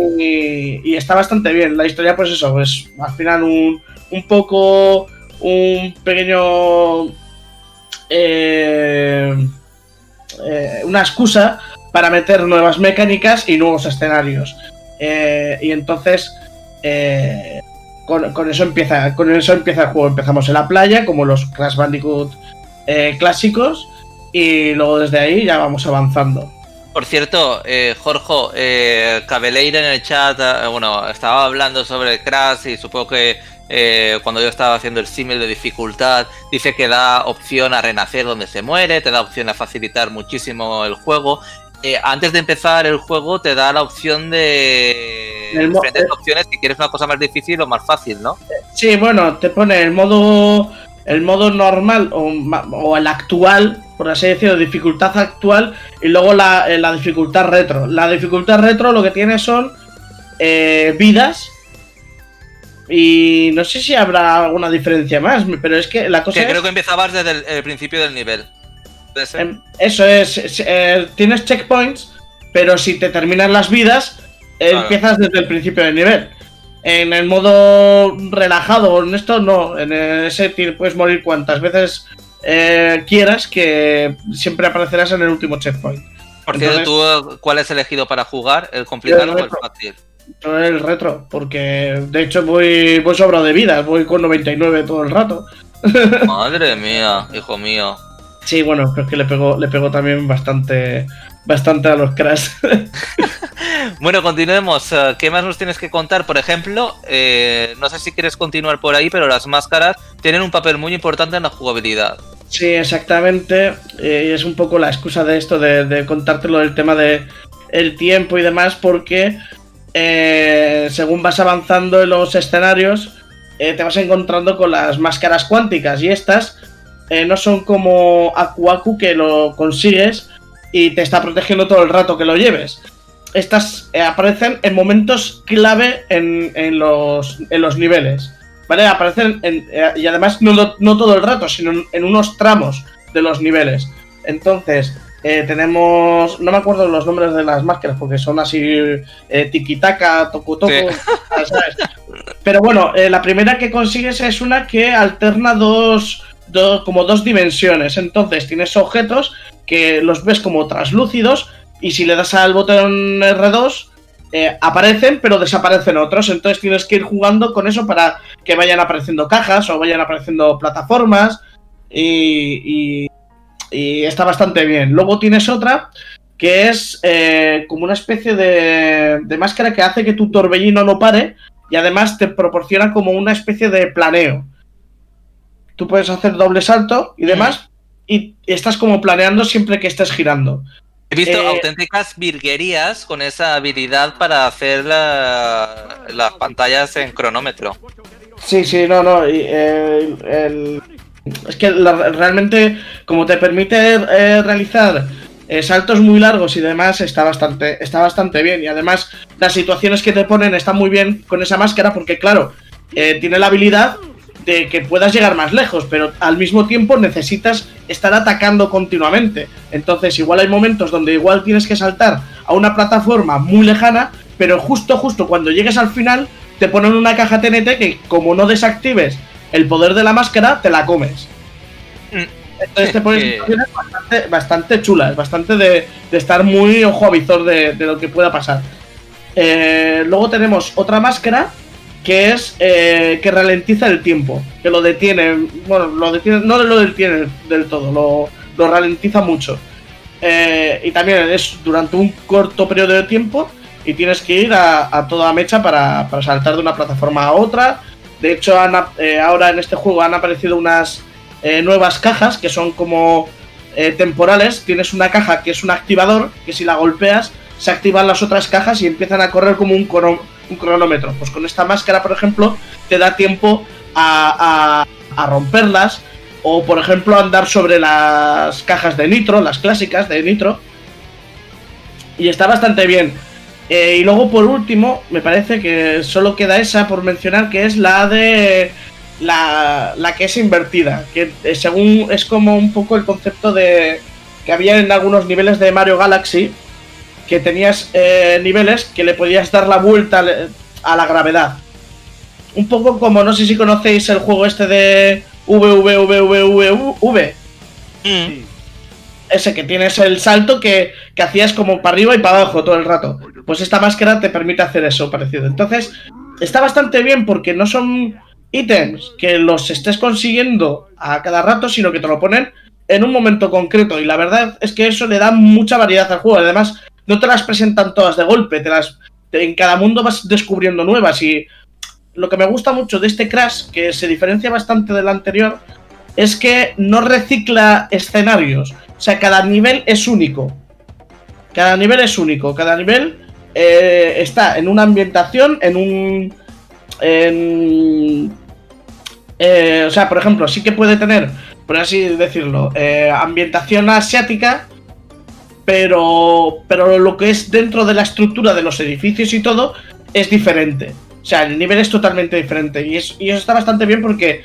y está bastante bien. La historia, pues eso, es al final un, un poco. Un pequeño. eh, eh, una excusa para meter nuevas mecánicas y nuevos escenarios. Eh, y entonces. eh, con, eso empieza. Con eso empieza el juego. Empezamos en la playa, como los Crash Bandicoot eh, clásicos. Y luego desde ahí ya vamos avanzando. Por cierto, Jorge, Cabeleira en el chat, bueno, estaba hablando sobre Crash y supongo que eh, cuando yo estaba haciendo el símil de dificultad, dice que da opción a renacer donde se muere, te da opción a facilitar muchísimo el juego. Eh, antes de empezar el juego te da la opción de El diferentes opciones si quieres una cosa más difícil o más fácil, ¿no? Sí, bueno, te pone el modo el modo normal o, o el actual, por así decirlo, dificultad actual y luego la, eh, la dificultad retro. La dificultad retro lo que tiene son eh, vidas y no sé si habrá alguna diferencia más, pero es que la cosa Que es, creo que empezabas desde el, el principio del nivel. Em, eso es, es, eh, tienes checkpoints, pero si te terminan las vidas eh, Claro. empiezas desde el principio del nivel. En el modo relajado, en esto no, en ese ti- puedes morir cuantas veces eh, quieras, que siempre aparecerás en el último checkpoint. Por cierto, ¿tú cuál has elegido para jugar? ¿El complicado o el fácil? El retro, porque de hecho voy, voy sobrado de vida, voy con 99 todo el rato. (laughs) Madre mía, hijo mío. Sí, bueno, es que le pegó, le pegó también bastante, bastante a los crash. (laughs) bueno, continuemos. Eh, ¿Qué más nos tienes que contar? Por ejemplo, eh, no sé si quieres continuar por ahí, pero las máscaras tienen un papel muy importante en la jugabilidad. Sí, exactamente. Eh, es un poco la excusa de esto, de, de contártelo del tema de el tiempo y demás, porque según vas avanzando en los escenarios, te vas encontrando con las máscaras cuánticas y estas no son como Akuaku que lo consigues y te está protegiendo todo el rato que lo lleves. Estas eh, aparecen en momentos clave en, los, en los niveles. ¿Vale? Aparecen eh, y además no, todo el rato, sino en, unos tramos de los niveles. Entonces, eh, tenemos. No me acuerdo los nombres de las máscaras porque son así. Eh, Tiki-taka, Toku Pero bueno, la primera que consigues es una que alterna dos, dos. como dos dimensiones. Entonces, tienes objetos que los ves como translúcidos y si le das al botón R2 eh, aparecen pero desaparecen otros, entonces tienes que ir jugando con eso para que vayan apareciendo cajas o vayan apareciendo plataformas y, está bastante bien. Luego tienes otra que es eh, como una especie de, de máscara que hace que tu torbellino no pare y además te proporciona como una especie de planeo. Tú puedes hacer doble salto y demás, y estás como planeando siempre que estés girando. He visto eh, auténticas virguerías con esa habilidad para hacer las pantallas en cronómetro. Sí, sí, no, no. Es que realmente, como te permite eh, realizar eh, saltos muy largos y demás, está bastante, está bastante bien. Y además, las situaciones que te ponen están muy bien con esa máscara, porque, claro, tiene la habilidad de que puedas llegar más lejos, pero al mismo tiempo necesitas estar atacando continuamente. Entonces, igual hay momentos donde igual tienes que saltar a una plataforma muy lejana, pero justo, justo cuando llegues al final, te ponen una caja TNT que, como no desactives el poder de la máscara, te la comes. Mm. Entonces te pones (laughs) situaciones bastante, bastante chulas, bastante de, estar muy ojo a visor de, lo que pueda pasar. Eh, luego tenemos otra máscara que es eh, que ralentiza el tiempo, que lo detiene, bueno, lo detiene, no lo detiene del todo, lo, lo ralentiza mucho. Eh, y también es durante un corto periodo de tiempo y tienes que ir a, toda mecha para, saltar de una plataforma a otra. De hecho, eh, ahora en este juego han aparecido unas nuevas cajas que son como temporales. Tienes una caja que es un activador, que si la golpeas se activan las otras cajas y empiezan a correr como un, cronómetro. Pues con esta máscara, por ejemplo, te da tiempo a, romperlas o, por ejemplo, andar sobre las cajas de nitro, las clásicas de nitro. Y está bastante bien. Eh, y luego, por último, me parece que solo queda esa por mencionar, que es la de la, la que es invertida, que eh, según es como un poco el concepto de que había en algunos niveles de Mario Galaxy, que tenías eh, niveles que le podías dar la vuelta a la gravedad. Un poco como, no sé si conocéis el juego este de VVVVV. Mm. Ese que tienes el salto que, que hacías como para arriba y para abajo todo el rato. Pues esta máscara te permite hacer eso parecido. Entonces, está bastante bien porque no son ítems que los estés consiguiendo a cada rato, sino que te lo ponen en un momento concreto. Y la verdad es que eso le da mucha variedad al juego. Además, no te las presentan todas de golpe, te las en cada mundo vas descubriendo nuevas y lo que me gusta mucho de este Crash, que se diferencia bastante del anterior, es que no recicla escenarios. O sea, cada nivel es único. Cada nivel es único. Cada nivel eh, está en una ambientación, en un... Eh, o sea, por ejemplo, sí que puede tener, por así decirlo, eh, ambientación asiática, pero, pero lo que es dentro de la estructura de los edificios y todo es diferente. O sea, el nivel es totalmente diferente. Y, eso está bastante bien porque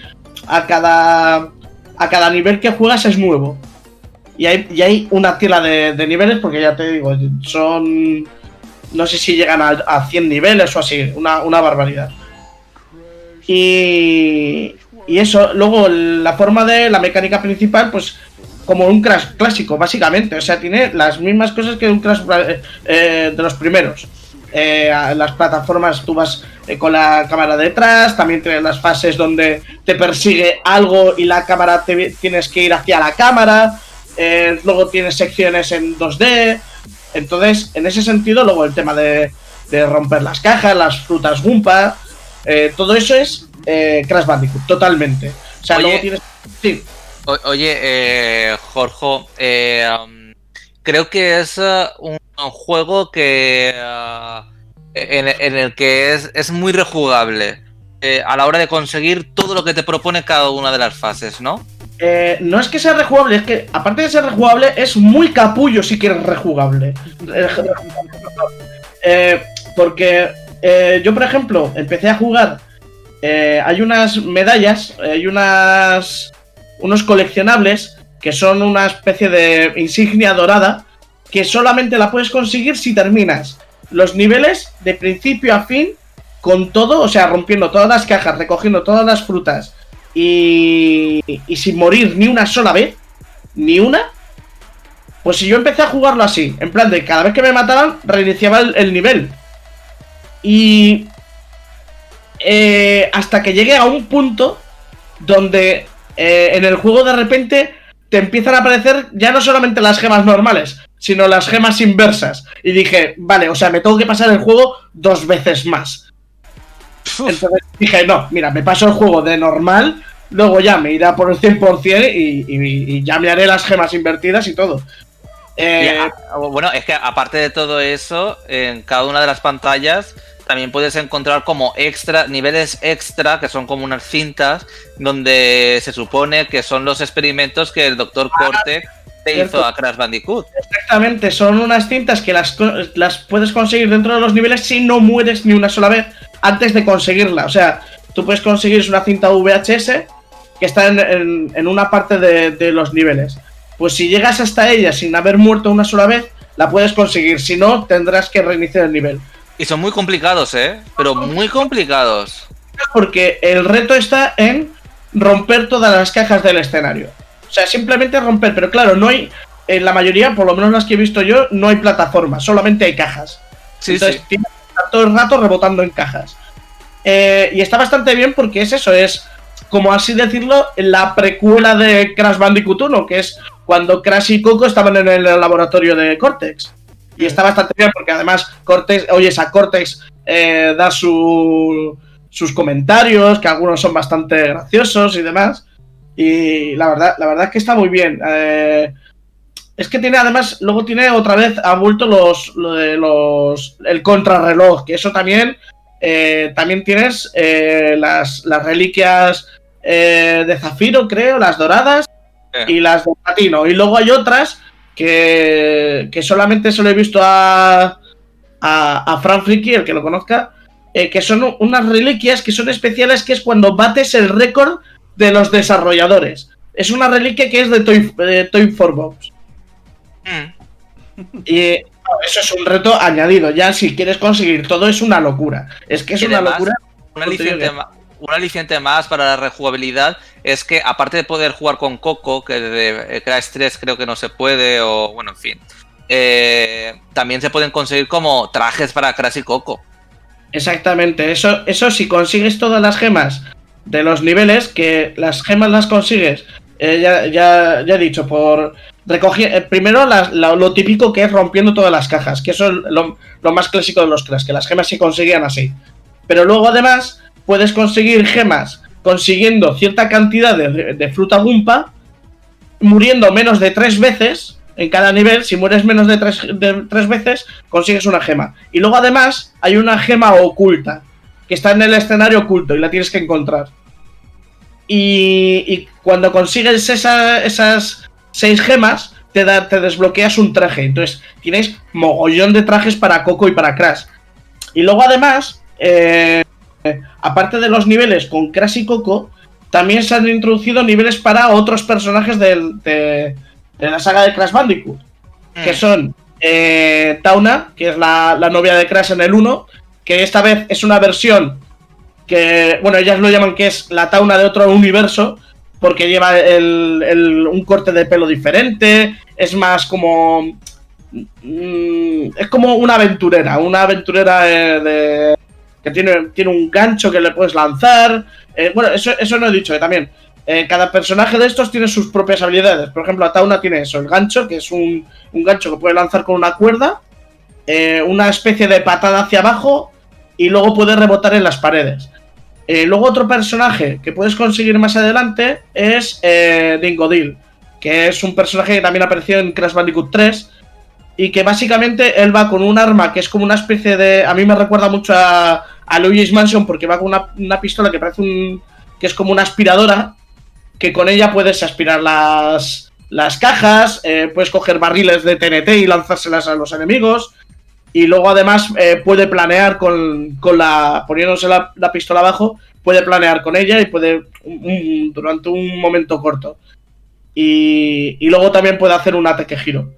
a cada, a cada nivel que juegas es nuevo. Y hay, hay una tela de, niveles porque ya te digo, son... No sé si llegan a, 100 niveles o así, una, una barbaridad. Y, y eso, luego la forma de la mecánica principal, pues como un Crash clásico, básicamente. O sea, tiene las mismas cosas que un Crash eh, eh, de los primeros. Eh, las plataformas tú vas con la cámara detrás, también tienes las fases donde te persigue algo y la cámara te, tienes que ir hacia la cámara. luego tienes secciones en 2D. Entonces, en ese sentido, luego el tema de, romper las cajas, las frutas Gumpa, todo eso es Crash Bandicoot, totalmente. O sea, luego tienes. Sí oye, eh, Jorge, eh, um, creo que es uh, un, juego que uh, en, el que es, muy rejugable eh, a la hora de conseguir todo lo que te propone cada una de las fases, ¿no? No es que sea rejugable, es que aparte de ser rejugable, es muy capullo si quieres rejugable. (laughs) porque yo, por ejemplo, empecé a jugar. hay unas medallas, hay unas unos coleccionables que son una especie de insignia dorada que solamente la puedes conseguir si terminas los niveles de principio a fin con todo, o sea, rompiendo todas las cajas, recogiendo todas las frutas y, y sin morir ni una sola vez, ni una. Pues si yo empecé a jugarlo así, en plan de cada vez que me mataban, reiniciaba el, nivel. Y eh, hasta que llegué a un punto donde eh, en el juego de repente te empiezan a aparecer ya no solamente las gemas normales, sino las gemas inversas. Y dije, vale, o sea, me tengo que pasar el juego dos veces más. Entonces dije, no, mira, me paso el juego de normal, luego ya me irá por el 100% y, y, ya me haré las gemas invertidas y todo. Eh, bueno, es que aparte de todo eso, en cada una de las pantallas también puedes encontrar como extra, niveles extra, que son como unas cintas, donde se supone que son los experimentos que el doctor ah, Cortex te hizo a Crash Bandicoot. Exactamente, son unas cintas que las, las puedes conseguir dentro de los niveles si no mueres ni una sola vez antes de conseguirla. O sea, tú puedes conseguir una cinta VHS que está en, una parte de, de los niveles. Pues si llegas hasta ella sin haber muerto una sola vez, la puedes conseguir. Si no, tendrás que reiniciar el nivel. Y son muy complicados, ¿eh? Pero muy complicados. Porque el reto está en romper todas las cajas del escenario. O sea, simplemente romper, pero claro, no hay, en la mayoría, por lo menos las que he visto yo, no hay plataformas, solamente hay cajas. Sí, Entonces, tienes que estar todo el rato rebotando en cajas. Eh, y está bastante bien porque es eso, es como así decirlo, la precuela de Crash Bandicoot 1, que es cuando Crash y Coco estaban en el laboratorio de Cortex. Y está bastante bien porque además Cortex, oyes a Cortex eh, da sus comentarios, que algunos son bastante graciosos y demás. Y la verdad, la verdad es que está muy bien. Eh, es que tiene además, luego tiene otra vez, ha vuelto los, lo de los el contrarreloj, que eso también, eh, también tienes las, las, reliquias de zafiro, creo, las doradas y las de platino. Y luego hay otras que, solamente se lo he visto a, a, a Fran Friki, el que lo conozca, eh, que son unas reliquias que son especiales, que es cuando bates el récord de los desarrolladores. Es una reliquia que es de Toy, Toy for Box. Mm. Y eso es un reto añadido. Ya si quieres conseguir todo es una locura. Es que es una locura. Un aliciente más para la rejugabilidad es que, aparte de poder jugar con Coco, que de Crash 3 creo que no se puede, o bueno, en fin, eh, también se pueden conseguir como trajes para Crash y Coco. Exactamente, eso, eso si consigues todas las gemas de los niveles, que las gemas las consigues, eh, ya, ya, he dicho, por recoger, eh, primero lo típico que es rompiendo todas las cajas, que eso es lo, más clásico de los Crash, que las gemas se conseguían así. Pero luego además puedes conseguir gemas consiguiendo cierta cantidad de, fruta gumpa, muriendo menos de tres veces en cada nivel. Si mueres menos de tres, de tres veces, consigues una gema. Y luego además hay una gema oculta, que está en el escenario oculto y la tienes que encontrar. Y, cuando consigues esas seis gemas, te, da, te desbloqueas un traje. Entonces tienes mogollón de trajes para Coco y para Crash. Y luego además, eh, aparte de los niveles con Crash y Coco, también se han introducido niveles para otros personajes de, la saga de Crash Bandicoot. Que mm. son eh, Tauna, que es la, novia de Crash en el 1, que esta vez es una versión que, bueno, ellas lo llaman que es la Tauna de otro universo, porque lleva un corte de pelo diferente, es más como... Mm, es como una aventurera, una aventurera de, que tiene, tiene un gancho que le puedes lanzar. Eh, bueno, eso, eso no he dicho, eh, también. Eh, cada personaje de estos tiene sus propias habilidades. Por ejemplo, Atauna tiene eso, el gancho, que es un, un gancho que puede lanzar con una cuerda, una especie de patada hacia abajo y luego puede rebotar en las paredes. Luego otro personaje que puedes conseguir más adelante es Dingodil, que es un personaje que también apareció en Crash Bandicoot 3 y que básicamente él va con un arma que es como una especie de... A mí me recuerda mucho a, a Luigi's Mansion porque va con una, pistola que parece un. que es como una aspiradora. Que con ella puedes aspirar las, las cajas, eh, puedes coger barriles de TNT y lanzárselas a los enemigos. Y luego además eh, puede planear con, con la. poniéndose la, pistola abajo, puede planear con ella y puede. durante un momento corto. Y, y luego también puede hacer un ataque giro.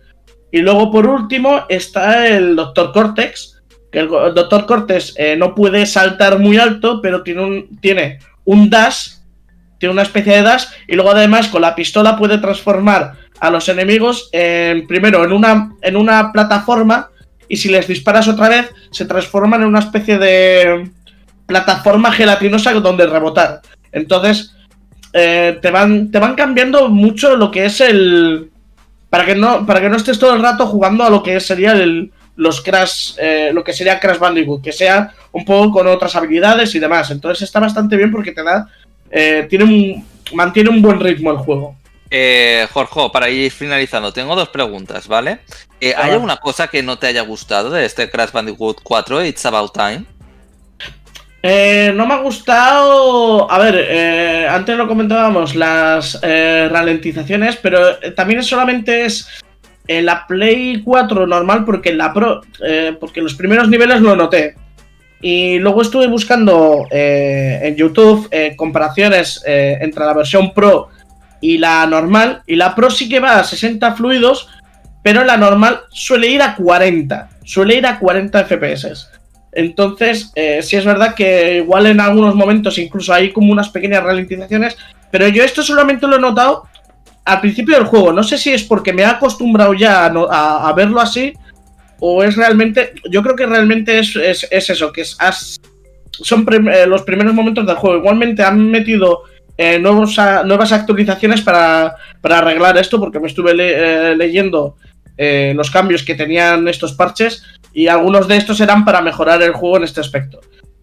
Y luego por último está el Doctor Cortex, que el, doctor Cortés eh, no puede saltar muy alto, pero tiene un, tiene un dash, tiene una especie de dash, y luego además con la pistola puede transformar a los enemigos en, primero en una, en una plataforma, y si les disparas otra vez, se transforman en una especie de plataforma gelatinosa donde rebotar. Entonces, eh, te, van, te van cambiando mucho lo que es el... Para que, no, para que no estés todo el rato jugando a lo que sería el, los Crash, eh, lo que sería Crash Bandicoot, que sea un poco con otras habilidades y demás. Entonces está bastante bien porque te da, eh, tiene un, mantiene un buen ritmo el juego. Eh, Jorge, para ir finalizando, tengo dos preguntas, ¿vale? Eh, ¿Hay alguna cosa que no te haya gustado de este Crash Bandicoot 4, It's About Time? no me ha gustado. A ver, antes lo comentábamos, las ralentizaciones, pero también solamente es en la Play 4 normal porque en la Pro, eh, porque los primeros niveles lo noté. Y luego estuve buscando eh, en YouTube eh, comparaciones entre la versión Pro y la normal. Y la Pro sí que va a 60 fluidos, pero la normal suele ir a 40. Suele ir a 40 FPS. Entonces, sí es verdad que igual en algunos momentos incluso hay como unas pequeñas ralentizaciones. Pero yo esto solamente lo he notado al principio del juego. No sé si es porque me he acostumbrado ya a, verlo así o es realmente. Yo creo que realmente es, eso, que es, son eh, los primeros momentos del juego. Igualmente han metido eh, nuevos, nuevas actualizaciones para, arreglar esto porque me estuve eh, leyendo los cambios que tenían estos parches y algunos de estos eran para mejorar el juego en este aspecto.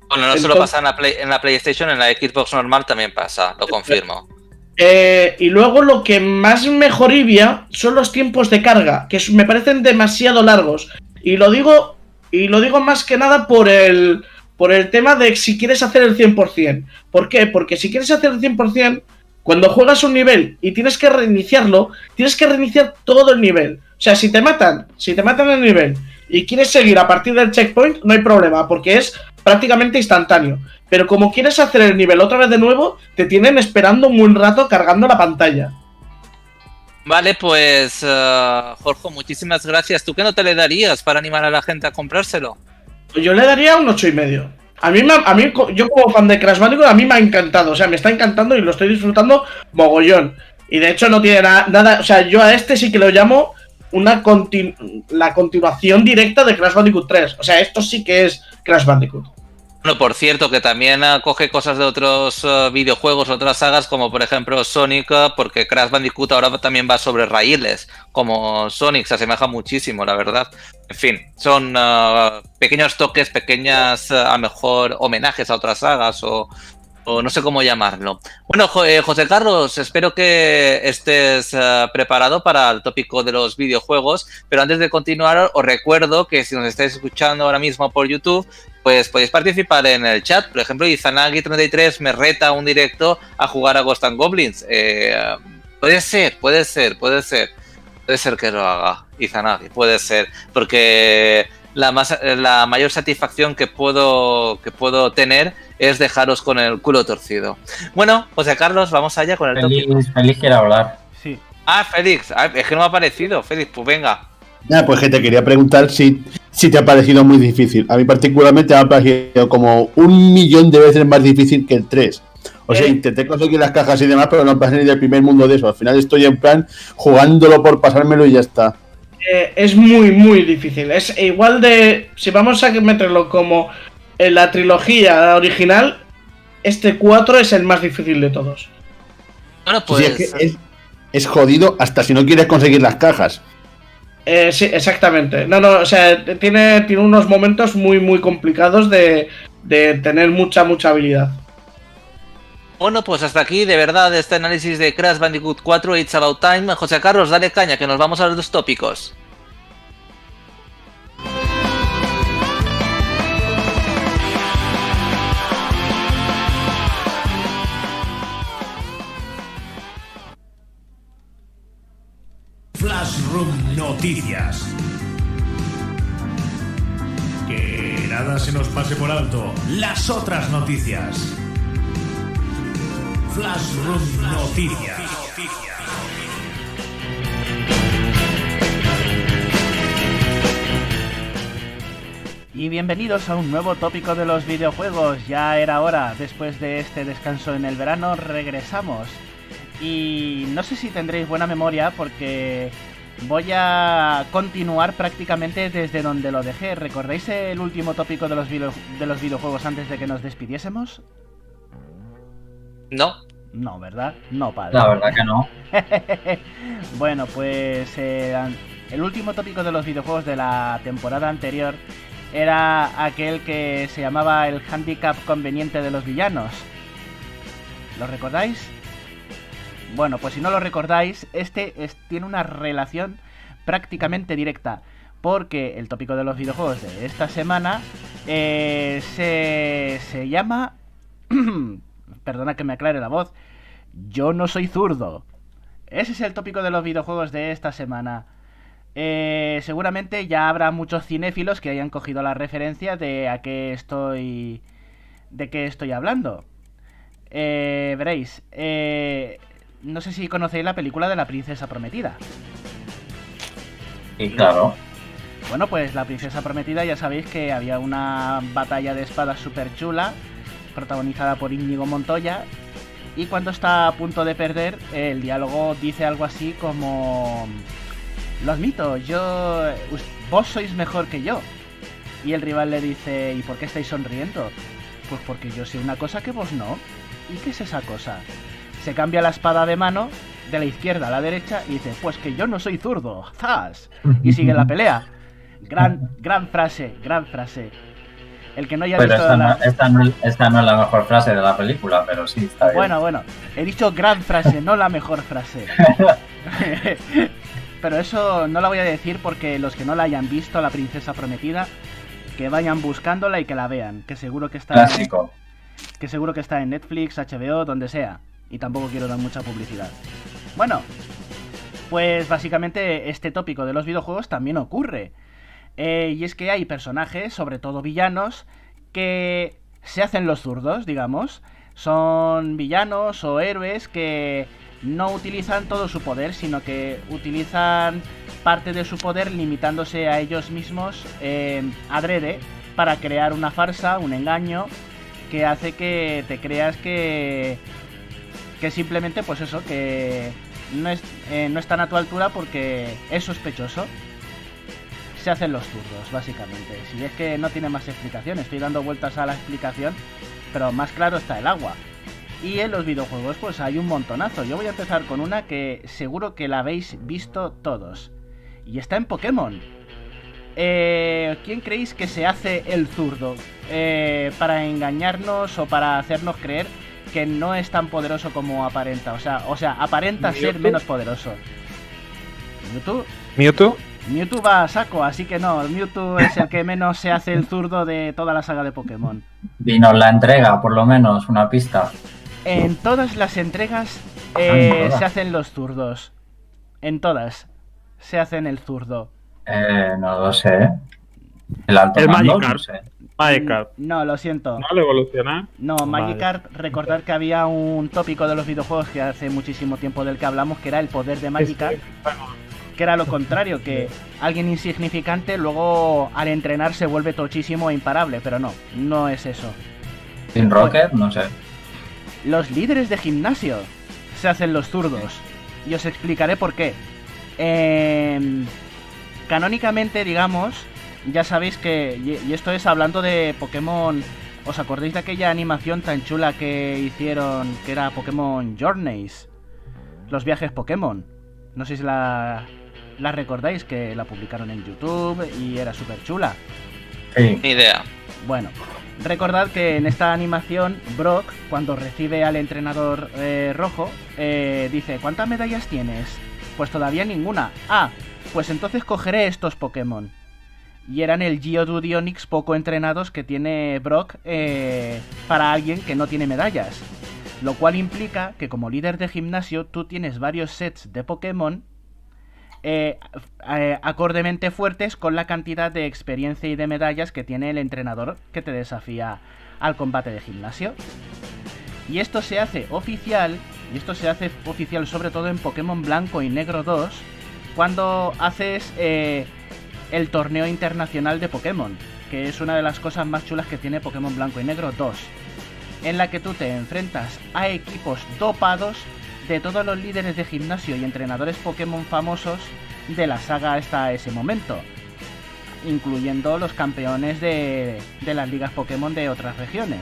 Bueno, no solo pasa en la, en la PlayStation, en la Xbox normal también pasa, lo confirmo. Eh, y luego lo que más me joribia son los tiempos de carga, que me parecen demasiado largos. Y lo digo, y lo digo más que nada por el, por el tema de si quieres hacer el 100%. ¿Por qué? Porque si quieres hacer el 100%, cuando juegas un nivel y tienes que reiniciarlo, tienes que reiniciar todo el nivel. O sea, si te matan, si te matan el nivel y quieres seguir a partir del checkpoint, no hay problema, porque es prácticamente instantáneo. Pero como quieres hacer el nivel otra vez de nuevo, te tienen esperando un buen rato cargando la pantalla. Vale, pues uh, Jorge, muchísimas gracias. ¿Tú qué no te le darías para animar a la gente a comprárselo? Yo le daría un ocho y medio. A mí, a mí, yo como fan de Crash Bandicoot, a mí me ha encantado. O sea, me está encantando y lo estoy disfrutando mogollón. Y de hecho no tiene nada, o sea, yo a este sí que lo llamo una la continuación directa de Crash Bandicoot 3. O sea, esto sí que es Crash Bandicoot. Bueno, por cierto, que también coge cosas de otros eh, videojuegos, otras sagas, como por ejemplo Sonic, eh, porque Crash Bandicoot ahora también va sobre raíles, como Sonic, se asemeja muchísimo, la verdad. En fin, son pequeños toques, pequeñas, a mejor, homenajes a otras sagas o o no sé cómo llamarlo. Bueno, eh, José Carlos, espero que estés preparado para el tópico de los videojuegos, pero antes de continuar os recuerdo que si nos estáis escuchando ahora mismo por YouTube, pues podéis participar en el chat. Por ejemplo, Izanagi33 me reta un directo a jugar a Ghost and Goblins. Eh, puede ser, puede ser, puede ser. Puede ser que lo haga Izanagi, puede ser, porque la, más, la mayor satisfacción que puedo, que puedo tener es dejaros con el culo torcido. Bueno, José Carlos, vamos allá con el Félix, Félix quiere hablar. Sí. Ah, Félix, ah, es que no me ha parecido. Félix, pues venga. Ya, pues que te quería preguntar si, si te ha parecido muy difícil. A mí particularmente me ha parecido como un millón de veces más difícil que el 3. O sea, Eh. intenté conseguir las cajas y demás, pero no pasé ni del primer mundo de eso. Al final estoy en plan jugándolo por pasármelo y ya está. Eh, es muy, muy difícil. Es igual de. Si vamos a meterlo como en la trilogía original, este 4 es el más difícil de todos. Bueno, Sí, pues. es, que es, es jodido hasta si no quieres conseguir las cajas. Eh, sí, exactamente. No, no, o sea, tiene, tiene unos momentos muy, muy complicados de, de tener mucha, mucha habilidad. Bueno, pues hasta aquí, de verdad, este análisis de Crash Bandicoot 4 It's About Time. José Carlos, dale caña, que nos vamos a los dos tópicos. Noticias. Que nada se nos pase por alto. Las otras noticias. Flashroom Noticias. Y bienvenidos a un nuevo tópico de los videojuegos. Ya era hora, después de este descanso en el verano, regresamos. Y no sé si tendréis buena memoria porque voy a continuar prácticamente desde donde lo dejé. ¿Recordáis el último tópico de los, video- de los videojuegos antes de que nos despidiésemos? No. No, ¿verdad? No, padre. La verdad que no. (laughs) bueno, pues eh, el último tópico de los videojuegos de la temporada anterior era aquel que se llamaba el handicap conveniente de los villanos. ¿Lo recordáis? Bueno, pues si no lo recordáis, este es- tiene una relación prácticamente directa. Porque el tópico de los videojuegos de esta semana eh, se, se llama... (clears throat) Perdona que me aclare la voz. Yo no soy zurdo. Ese es el tópico de los videojuegos de esta semana. Eh, seguramente ya habrá muchos cinéfilos que hayan cogido la referencia de a qué estoy. de qué estoy hablando. Eh, veréis. eh, no sé si conocéis la película de la princesa prometida. Y claro, Bueno, pues la princesa prometida ya sabéis que había una batalla de espadas súper chula, protagonizada por Íñigo Montoya, y cuando está a punto de perder, el diálogo dice algo así como... Lo admito, yo... Vos sois mejor que yo. Y el rival le dice, ¿y por qué estáis sonriendo? Pues porque yo sé una cosa que vos no. ¿Y qué es esa cosa? Se cambia la espada de mano de la izquierda a la derecha y dice, pues que yo no soy zurdo. ¡Zas! Y sigue la pelea. Gran, gran frase, gran frase. El que no haya pero visto esta la... no, esta, no, esta no es la mejor frase de la película, pero sí, está bien. Bueno, bueno, he dicho gran frase, no la mejor frase. (laughs) Pero eso no la voy a decir porque los que no la hayan visto, la princesa prometida, que vayan buscándola y que la vean, que seguro que está Clásico. que seguro que está en Netflix, HBO, donde sea. Y tampoco quiero dar mucha publicidad. Bueno, pues básicamente este tópico de los videojuegos también ocurre. Eh, y es que hay personajes, sobre todo villanos, que se hacen los zurdos, digamos. Son villanos o héroes que no utilizan todo su poder, sino que utilizan parte de su poder limitándose a ellos mismos eh, adrede para crear una farsa, un engaño, que hace que te creas que que simplemente pues eso que no, es, eh, no están a tu altura porque es sospechoso. Se hacen los zurdos básicamente. Si es que no tiene más explicación estoy dando vueltas a la explicación pero más claro está el agua. Y en los videojuegos pues hay un montonazo. Yo voy a empezar con una que seguro que la habéis visto todos. Y está en Pokémon. Eh, ¿Quién creéis que se hace el zurdo? Eh, para engañarnos o para hacernos creer que no es tan poderoso como aparenta. O sea, o sea aparenta ser menos poderoso. ¿Mewtwo? Mewtwo. Mewtwo va a saco, así que no. Mewtwo es el que menos se hace el zurdo de toda la saga de Pokémon. Dinos la entrega, por lo menos, una pista. En todas las entregas Ah, eh, en todas. se hacen los zurdos. En todas se hacen el zurdo. Eh, no lo sé. El alto El mando, Magikarp. no sé. Magikarp. No, lo siento. ¿No lo evoluciona? No, Vale. Magikarp, recordar que había un tópico de los videojuegos que hace muchísimo tiempo del que hablamos, que era el poder de Magikarp, que era lo contrario, que alguien insignificante luego al entrenar se vuelve tochísimo e imparable, pero no, no es eso. Sin Rocket, no sé. Los líderes de gimnasio se hacen los zurdos. Y os explicaré por qué. Em, canónicamente, digamos, ya sabéis que, y esto es hablando de Pokémon, ¿os acordáis de aquella animación tan chula que hicieron, que era Pokémon Journeys? Los viajes Pokémon. No sé si la, la recordáis, que la publicaron en YouTube y era súper chula. Sí. Ni idea. Bueno, recordad que en esta animación Brock, cuando recibe al entrenador eh, rojo, eh, dice, ¿cuántas medallas tienes? Pues todavía ninguna. Ah, pues entonces cogeré estos Pokémon. Y eran el Geodude Onix poco entrenados que tiene Brock eh, para alguien que no tiene medallas. Lo cual implica que como líder de gimnasio tú tienes varios sets de Pokémon eh, eh, acordemente fuertes con la cantidad de experiencia y de medallas que tiene el entrenador que te desafía al combate de gimnasio. Y esto se hace oficial, y esto se hace oficial sobre todo en Pokémon Blanco y Negro 2, cuando haces eh, el torneo internacional de Pokémon, que es una de las cosas más chulas que tiene Pokémon Blanco y Negro 2, en la que tú te enfrentas a equipos dopados de todos los líderes de gimnasio y entrenadores Pokémon famosos de la saga hasta ese momento, incluyendo los campeones de, las ligas Pokémon de otras regiones.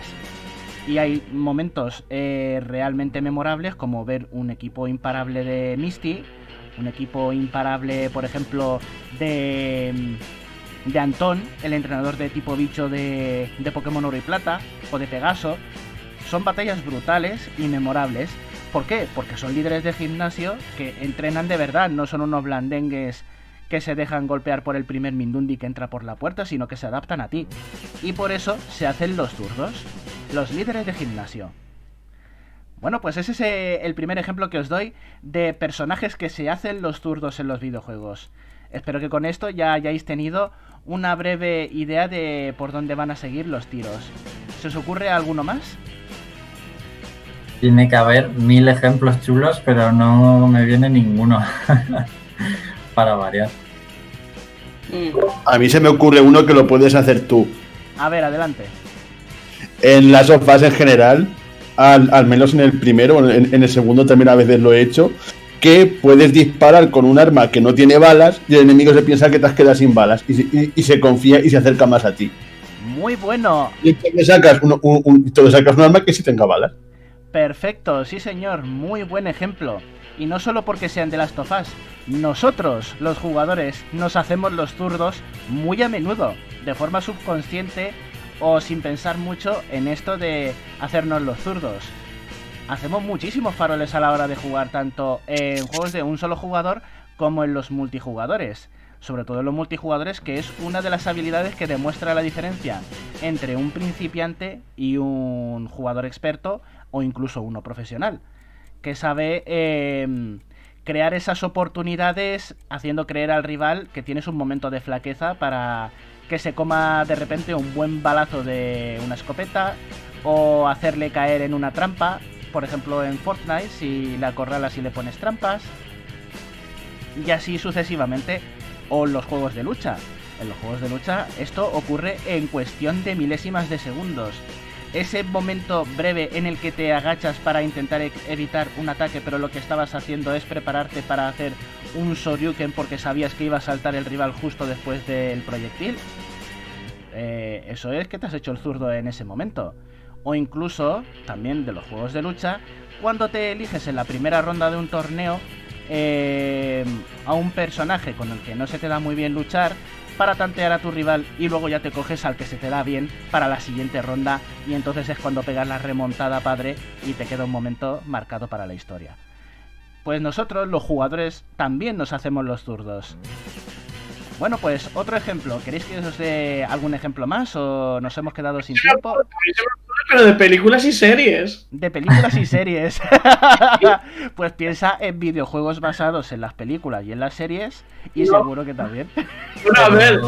Y hay momentos eh, realmente memorables como ver un equipo imparable de Misty, un equipo imparable, por ejemplo, de, de Antón, el entrenador de tipo bicho de, de Pokémon Oro y Plata, o de Pegaso. Son batallas brutales y memorables ¿Por qué? Porque son líderes de gimnasio que entrenan de verdad, no son unos blandengues que se dejan golpear por el primer Mindundi que entra por la puerta, sino que se adaptan a ti. Y por eso se hacen los zurdos, los líderes de gimnasio. Bueno, pues ese es eh, el primer ejemplo que os doy de personajes que se hacen los zurdos en los videojuegos. Espero que con esto ya hayáis tenido una breve idea de por dónde van a seguir los tiros. ¿Se os ocurre alguno más? Tiene que haber mil ejemplos chulos, pero no me viene ninguno (laughs) para variar. A mí se me ocurre uno que lo puedes hacer tú. A ver, adelante. En las sofás en general, al, menos en el primero, en, en el segundo también a veces lo he hecho, que puedes disparar con un arma que no tiene balas y el enemigo se piensa que te has quedado sin balas y, se confía y se acerca más a ti. Muy bueno. Y entonces sacas un, un, sacas un arma que sí tenga balas. Perfecto, sí señor, muy buen ejemplo. Y no solo porque sean de las tofas, nosotros, los jugadores, nos hacemos los zurdos muy a menudo, de forma subconsciente o sin pensar mucho en esto de hacernos los zurdos. Hacemos muchísimos faroles a la hora de jugar, tanto en juegos de un solo jugador como en los multijugadores. Sobre todo en los multijugadores, que es una de las habilidades que demuestra la diferencia entre un principiante y un jugador experto o incluso uno profesional, que sabe em, crear esas oportunidades haciendo creer al rival que tienes un momento de flaqueza para que se coma de repente un buen balazo de una escopeta o hacerle caer en una trampa, por ejemplo en Fortnite si la acorralas y le pones trampas y así sucesivamente o en los juegos de lucha. En los juegos de lucha esto ocurre en cuestión de milésimas de segundos ese momento breve en el que te agachas para intentar e- evitar un ataque, pero lo que estabas haciendo es prepararte para hacer un Soryuken porque sabías que iba a saltar el rival justo después del proyectil. Eh, eso es que te has hecho el zurdo en ese momento. O incluso, también de los juegos de lucha, cuando te eliges en la primera ronda de un torneo eh, a un personaje con el que no se te da muy bien luchar, para tantear a tu rival y luego ya te coges al que se te da bien para la siguiente ronda y entonces es cuando pegas la remontada padre y te queda un momento marcado para la historia. Pues nosotros los jugadores también nos hacemos los zurdos. Bueno, pues otro ejemplo. ¿Queréis que os dé algún ejemplo más o nos hemos quedado sin tiempo? Pero de películas y series. De películas y (laughs) series. (laughs) pues piensa en videojuegos basados en las películas y en las series y seguro que también. (laughs) Bueno, a ver.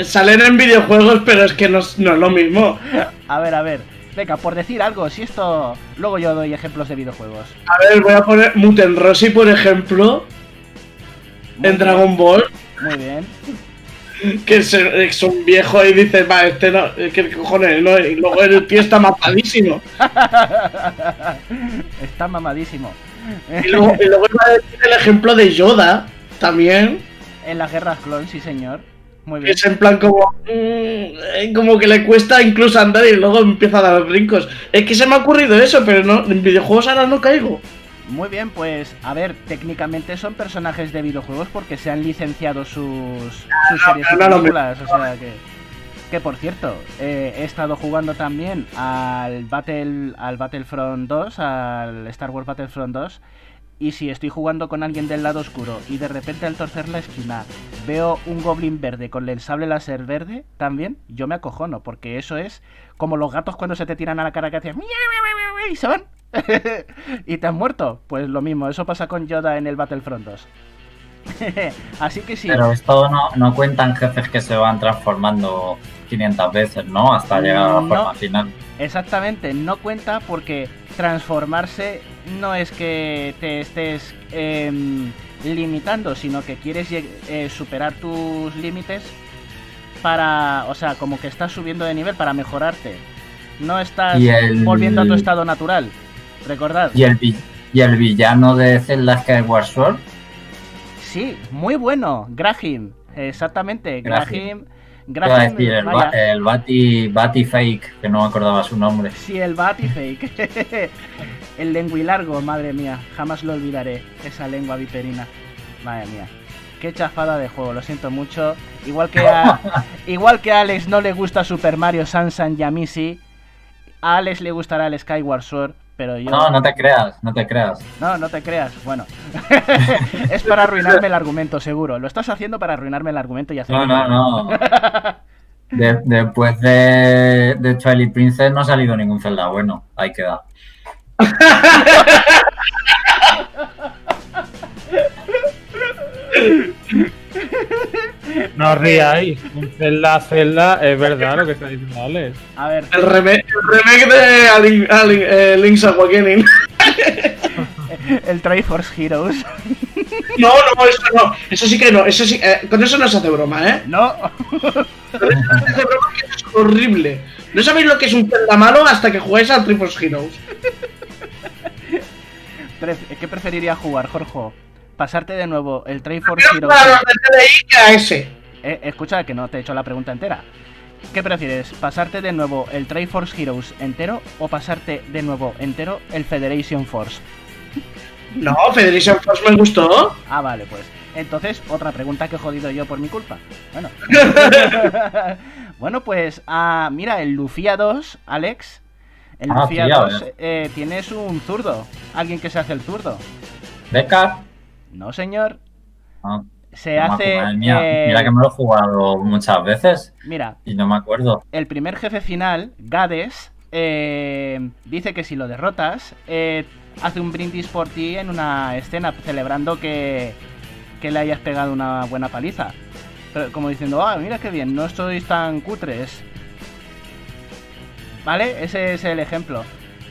Salen en videojuegos, pero es que no, es lo mismo. A ver, a ver. Venga, por decir algo, si esto. Luego yo doy ejemplos de videojuegos. A ver, voy a poner Muten Rossi, por ejemplo. en Dragon Ball. Muy bien. Que es, es un viejo y dice, va, este no, ¿qué cojones? No, y luego el tío está mamadísimo. (laughs) Está mamadísimo. Y luego, y luego iba a decir el ejemplo de Yoda también. En las guerras clon, sí señor. Muy que bien. Es en plan como. mm, como que le cuesta incluso andar y luego empieza a dar brincos. Es que se me ha ocurrido eso, pero no, en videojuegos ahora no caigo. Muy bien, pues a ver, técnicamente son personajes de videojuegos porque se han licenciado sus, sus series y películas, o sea que... Que por cierto, eh, he estado jugando también al Battle al Battlefront 2, al Star Wars Battlefront 2, y si estoy jugando con alguien del lado oscuro y de repente al torcer la esquina veo un goblin verde con el sable láser verde también, yo me acojono, porque eso es como los gatos cuando se te tiran a la cara que hacen y se van. (laughs) y te has muerto. Pues lo mismo, eso pasa con Yoda en el Battlefront 2. (laughs) Así que sí. Pero esto no, no cuentan jefes que se van transformando 500 veces, ¿no? Hasta llegar a la No. forma final. Exactamente, no cuenta porque transformarse no es que te estés em, limitando, sino que quieres eh, superar tus límites para, o sea, como que estás subiendo de nivel para mejorarte. No estás el- volviendo a tu estado natural. Recordad. ¿Y el, vi- y el villano de Zelda Skyward Sword? Sí, muy bueno. Graham, exactamente. A decir, el, vaya. ba- el Bati, Bati Fake, que no me acordaba su nombre. Sí, el Batifake. (laughs) el lenguilargo, madre mía. Jamás lo olvidaré. Esa lengua viperina. Madre mía. Qué chafada de juego, lo siento mucho. Igual que a, (laughs) igual que a Alex no le gusta Super Mario Sunshine Yamisi, a Alex le gustará el Skyward Sword, pero yo... No, no te creas, no te creas. No, no te creas. Bueno, (laughs) es para arruinarme el argumento, seguro. Lo estás haciendo para arruinarme el argumento y hacer. No, no, no. (laughs) De- después de, de Twilight Princess no ha salido ningún Zelda bueno. Ahí queda. (laughs) No os riáis. Un Zelda, Zelda, es verdad lo que está diciendo Alex. A ver, El remake, el remake de Ali- Ali- eh, Link's Awakening. (laughs) el Triforce Heroes. No, no, eso no. Eso sí que no. Eso sí, eh, con eso no se hace broma, ¿eh? No, Con eso no se hace broma que eso es horrible. No sabéis lo que es un Zelda malo hasta que jugáis al Triforce Heroes. ¿qué preferiría jugar, Jorge? Pasarte de nuevo el Triforce Pero Heroes. para los de TDI que a ese. Eh, escucha que no te he hecho la pregunta entera. ¿Qué prefieres? ¿Pasarte de nuevo el Triforce Heroes entero o pasarte de nuevo entero el Federation Force? (laughs) No, Federation Force me gustó. Ah, vale, pues. Entonces, otra pregunta que he jodido yo por mi culpa. Bueno. (laughs) bueno, pues, ah, mira, el Lufia 2, Alex. El Ah, Lufia sí, a 2 ver. eh, tienes un zurdo. Alguien que se hace el zurdo. ¿Beca? No, señor. No, Se no me hace. mía, eh, Mira que me lo he jugado muchas veces mira, y no me acuerdo. el primer jefe final, Gades, eh, dice que si lo derrotas, eh, hace un brindis por ti en una escena celebrando que, que le hayas pegado una buena paliza. Pero como diciendo, ah, mira qué bien, no sois tan cutres. ¿Vale? Ese es el ejemplo.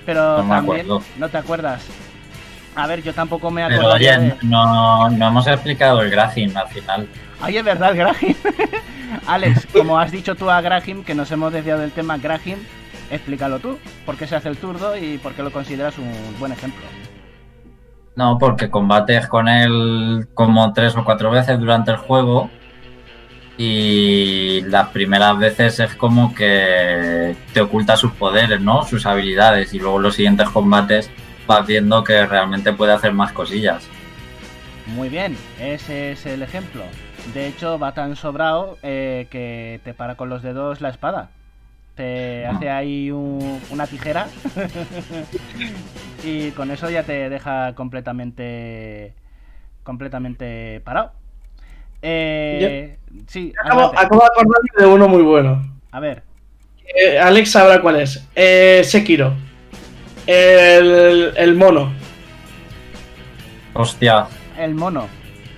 Pero No me también acuerdo. no te acuerdas. A ver, yo tampoco me Pero acuerdo. oye, no, no hemos explicado el Graham al final. Ay, es verdad, Graham. (laughs) Alex, como has dicho tú a Graham, que nos hemos desviado del tema Graham, explícalo tú. ¿Por qué se hace el zurdo y por qué lo consideras un buen ejemplo? No, porque combates con él como tres o cuatro veces durante el juego. Y las primeras veces es como que te oculta sus poderes, ¿no? Sus habilidades. Y luego los siguientes combates vas viendo que realmente puede hacer más cosillas. Muy bien, ese es el ejemplo. De hecho, va tan sobrado eh, que te para con los dedos la espada. Te Ah. hace ahí un- una tijera (laughs) y con eso ya te deja completamente completamente parado. Eh, sí, Acabo, de acordarme de uno muy bueno. a ver, Eh, Alex sabrá cuál es. Eh, Sekiro. El, el mono. Hostia, el mono.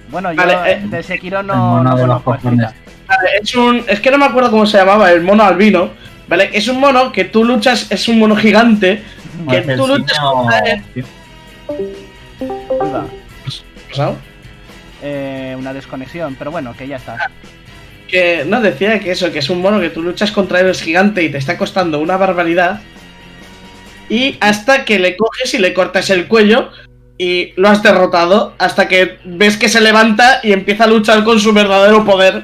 Bueno, yo Vale, eh, de Sekiro el no, mono no de conozco. Vale, es un. Es que no me acuerdo cómo se llamaba, el mono albino. ¿Vale? Es un mono que tú luchas, es un mono gigante. Que tú luchas contra. ¿Pasado? Eh, una desconexión, pero bueno, que ya está. Que no decía que eso, que es un mono que tú luchas contra él es gigante y te está costando una barbaridad. Y hasta que le coges y le cortas el cuello y lo has derrotado hasta que ves que se levanta y empieza a luchar con su verdadero poder.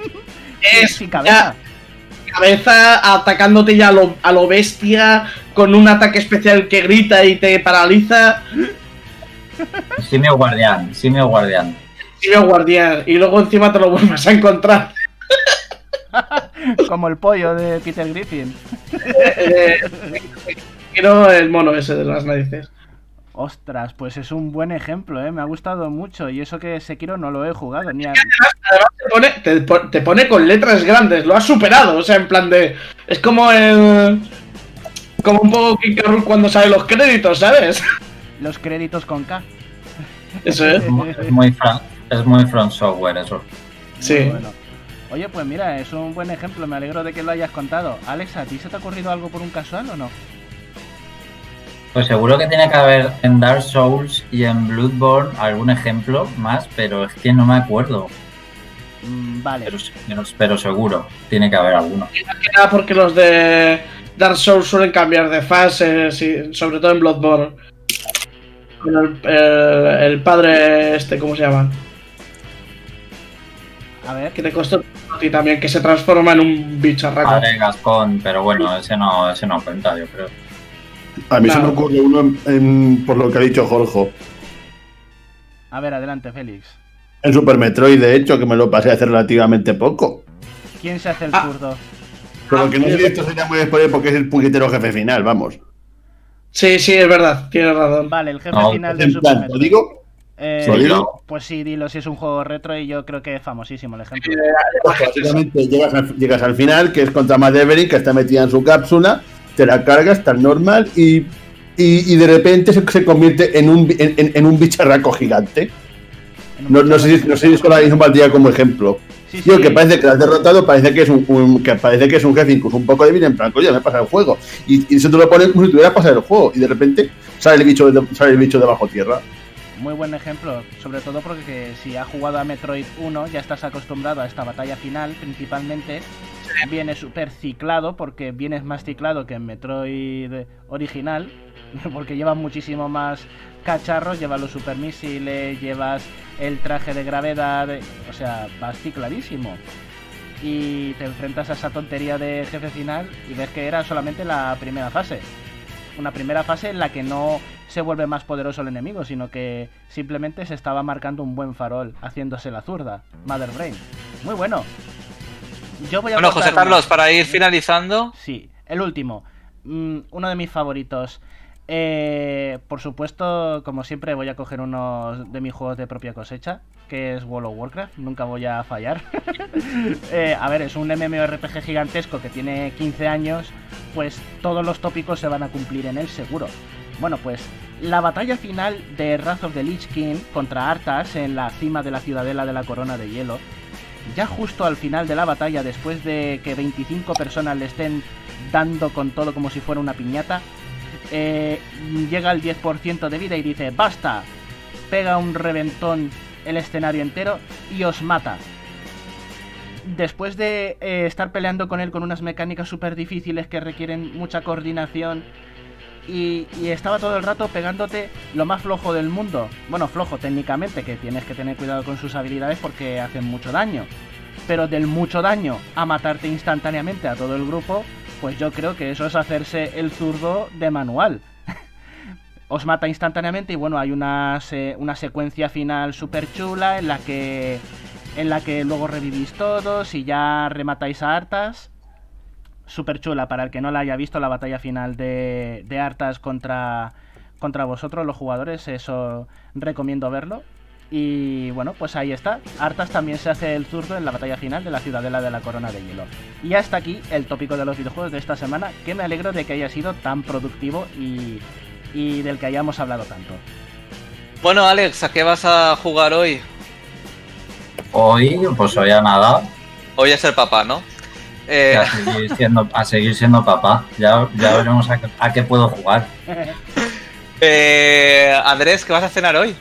(laughs) es cabeza. ya cabeza atacándote ya a lo, a lo bestia con un ataque especial que grita y te paraliza. (laughs) Simio guardián, simio guardián. Simio guardián y luego encima te lo vuelves a encontrar. (laughs) Como el pollo de Peter Griffin. Eh, Quiero el mono ese de las narices. Ostras, pues es un buen ejemplo, ¿eh? Me ha gustado mucho. Y eso que Sekiro no lo he jugado ni a... Además te pone, te, po- te pone con letras grandes, lo has superado, o sea, en plan de... Es como el... Como un poco King. Rool cuando salen los créditos, ¿sabes? los créditos con K. Eso es. (laughs) Es muy, es muy, fra- es muy front software eso. Sí. Bueno. Oye, pues mira, es un buen ejemplo. Me alegro de que lo hayas contado. Alex, ¿a ti se te ha ocurrido algo por un casual o no? Pues seguro que tiene que haber en Dark Souls y en Bloodborne algún ejemplo más, pero es que no me acuerdo. Mm, vale. Pero, pero, pero seguro, tiene que haber alguno. Más que nada porque los de Dark Souls suelen cambiar de fases, y sobre todo en Bloodborne. Con el, el- el padre este, ¿cómo se llama? A ver. Que te costó a ti también, que se transforma en un bicharraco. Padre Gascón, pero bueno, ese no, ese no cuenta, yo creo. A mí se me ocurre uno en- en- por lo que ha dicho Jorge. A ver, adelante, Félix. En Super Metroid, de hecho, que me lo pasé hace relativamente poco. ¿Quién se hace el Ah. zurdo? Pero que no sé esto sería muy spoiler porque es el puñetero jefe final, vamos. Sí, sí, es verdad, tienes razón. Vale, el jefe No, final de Super plan, ¿lo Metroid. digo? Eh, ¿Lo digo? Pues sí, dilo, si es un juego retro y yo creo que es famosísimo el ejemplo. Pues básicamente llegas al, llegas al final, que es contra Madevery, que está metida en su cápsula, te la cargas, está normal y, y, y de repente se, se convierte en un, en, en- un bicharraco gigante. No, no sé si, no sé si solo hizo valdría como ejemplo. Sí, sí. que parece que lo has derrotado, parece que es un, un- que parece que es un jefe incluso un poco débil, en plan, coño, me pasa el juego. Y, y eso te lo pones como si tuvieras pasado el juego. Y de repente sale el bicho de, sale el bicho de bajo tierra. Muy buen ejemplo, sobre todo porque que si has jugado a Metroid 1 ya estás acostumbrado a esta batalla final, principalmente viene súper ciclado porque vienes más ciclado que en Metroid original, (laughs) porque llevas muchísimo más cacharros, llevas los supermisiles, llevas el traje de gravedad, o sea, vas cicladísimo. Y te enfrentas a esa tontería de jefe final y ves que era solamente la primera fase. Una primera fase en la que no se vuelve más poderoso el enemigo, sino que simplemente se estaba marcando un buen farol, haciéndose la zurda. Mother Brain. Muy bueno. Yo voy a Bueno, José uno. Carlos, para ir finalizando. Sí, el último. Mm, uno de mis favoritos. Eh, por supuesto, como siempre, voy a coger uno de mis juegos de propia cosecha, que es World of Warcraft. Nunca voy a fallar. (laughs) Eh, a ver, es un MMORPG gigantesco que tiene 15 años, pues todos los tópicos se van a cumplir en él seguro. Bueno, pues la batalla final de Wrath of the Lich King contra Arthas en la cima de la ciudadela de la corona de hielo ya justo al final de la batalla, después de que 25 personas le estén dando con todo como si fuera una piñata, eh, llega al 10% de vida y dice, basta, pega un reventón el escenario entero y os mata. Después de eh, estar peleando con él con unas mecánicas súper difíciles que requieren mucha coordinación y, estaba todo el rato pegándote lo más flojo del mundo. Bueno, flojo técnicamente, que tienes que tener cuidado con sus habilidades porque hacen mucho daño. Pero del mucho daño a matarte instantáneamente a todo el grupo, pues yo creo que eso es hacerse el zurdo de manual. (laughs) Os mata instantáneamente y bueno, hay una, una secuencia final súper chula en la que en la que luego revivís todos y ya rematáis a hartas súper chula para el que no la haya visto la batalla final de, de Artas contra, contra vosotros los jugadores, eso recomiendo verlo. Y bueno, pues ahí está. Artas también se hace el zurdo en la batalla final de la ciudadela de la corona de hielo. Y hasta aquí el tópico de los videojuegos de esta semana, que me alegro de que haya sido tan productivo y, y del que hayamos hablado tanto. Bueno, Alex, ¿a qué vas a jugar hoy? Hoy, pues hoy a nada, Hoy es el papá, ¿no? Eh, a seguir siendo, a seguir siendo papá. Ya, ya veremos a, qué- a qué puedo jugar. (laughs) eh, Andrés, ¿qué vas a cenar hoy?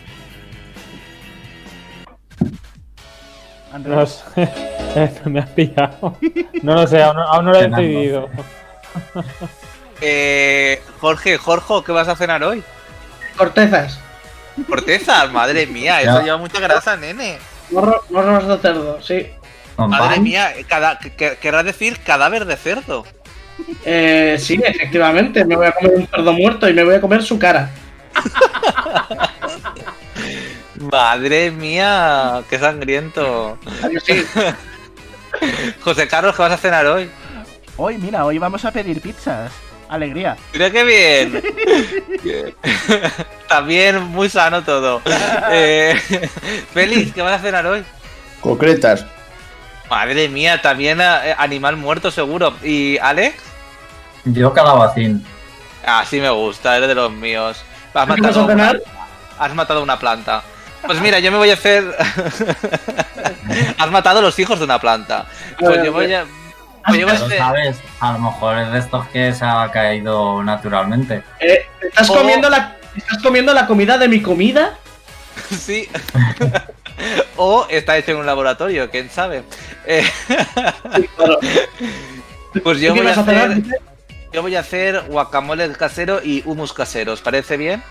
Andrés. No (laughs) sé. Me has pillado. No lo sé, aún, no- aún no lo he Cenando. decidido. (laughs) Eh, Jorge, Jorge, ¿qué vas a cenar hoy? Cortezas. Cortezas, madre mía, eso lleva mucha grasa, nene. Morro- Morros de cerdo, sí. ¿Con Madre mía, cada, que- querrá decir cadáver de cerdo. Eh, sí, efectivamente. Me voy a comer un cerdo muerto y me voy a comer su cara. Madre mía, qué sangriento. (laughs) José Carlos, ¿qué vas a cenar hoy? Hoy, mira, hoy vamos a pedir pizzas. Alegría. Mira qué bien. (laughs) También muy sano todo. Eh, (laughs) Félix, ¿qué vas a cenar hoy? Concretas. Madre mía, también eh, animal muerto seguro. ¿Y Alex? Yo calabacín. Ah, sí me gusta, eres de los míos. Has ¿Qué vas matado, a cenar? has matado una planta. Pues mira, yo me voy a hacer. (laughs) has matado los hijos de una planta. Pues yo voy a. pues yo voy a Pero, hacer- ¿sabes? A lo mejor es de estos que se ha caído naturalmente. Eh, ¿estás, comiendo la, ¿Estás comiendo la comida de mi comida? (laughs) Sí. (laughs) o está hecho en un laboratorio, quién sabe. Eh, Sí, claro. pues yo ¿Qué voy a hacer. Yo voy a hacer guacamole casero y humus casero. ¿Os parece bien?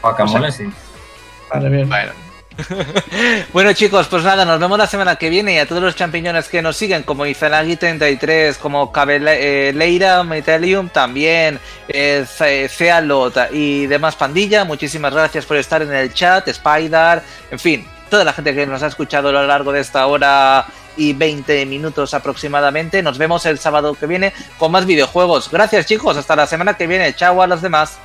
Guacamole sí. Vale, bien. Bueno. (laughs) bueno chicos, pues nada, nos vemos la semana que viene y a todos los champiñones que nos siguen, como Izanagi33, como Cabeleira, Metalium, también eh, Cealot y demás pandilla, muchísimas gracias por estar en el chat, Spider, en fin, toda la gente que nos ha escuchado a lo largo de esta hora y 20 minutos aproximadamente. Nos vemos el sábado que viene con más videojuegos. Gracias chicos, hasta la semana que viene. Chao a los demás.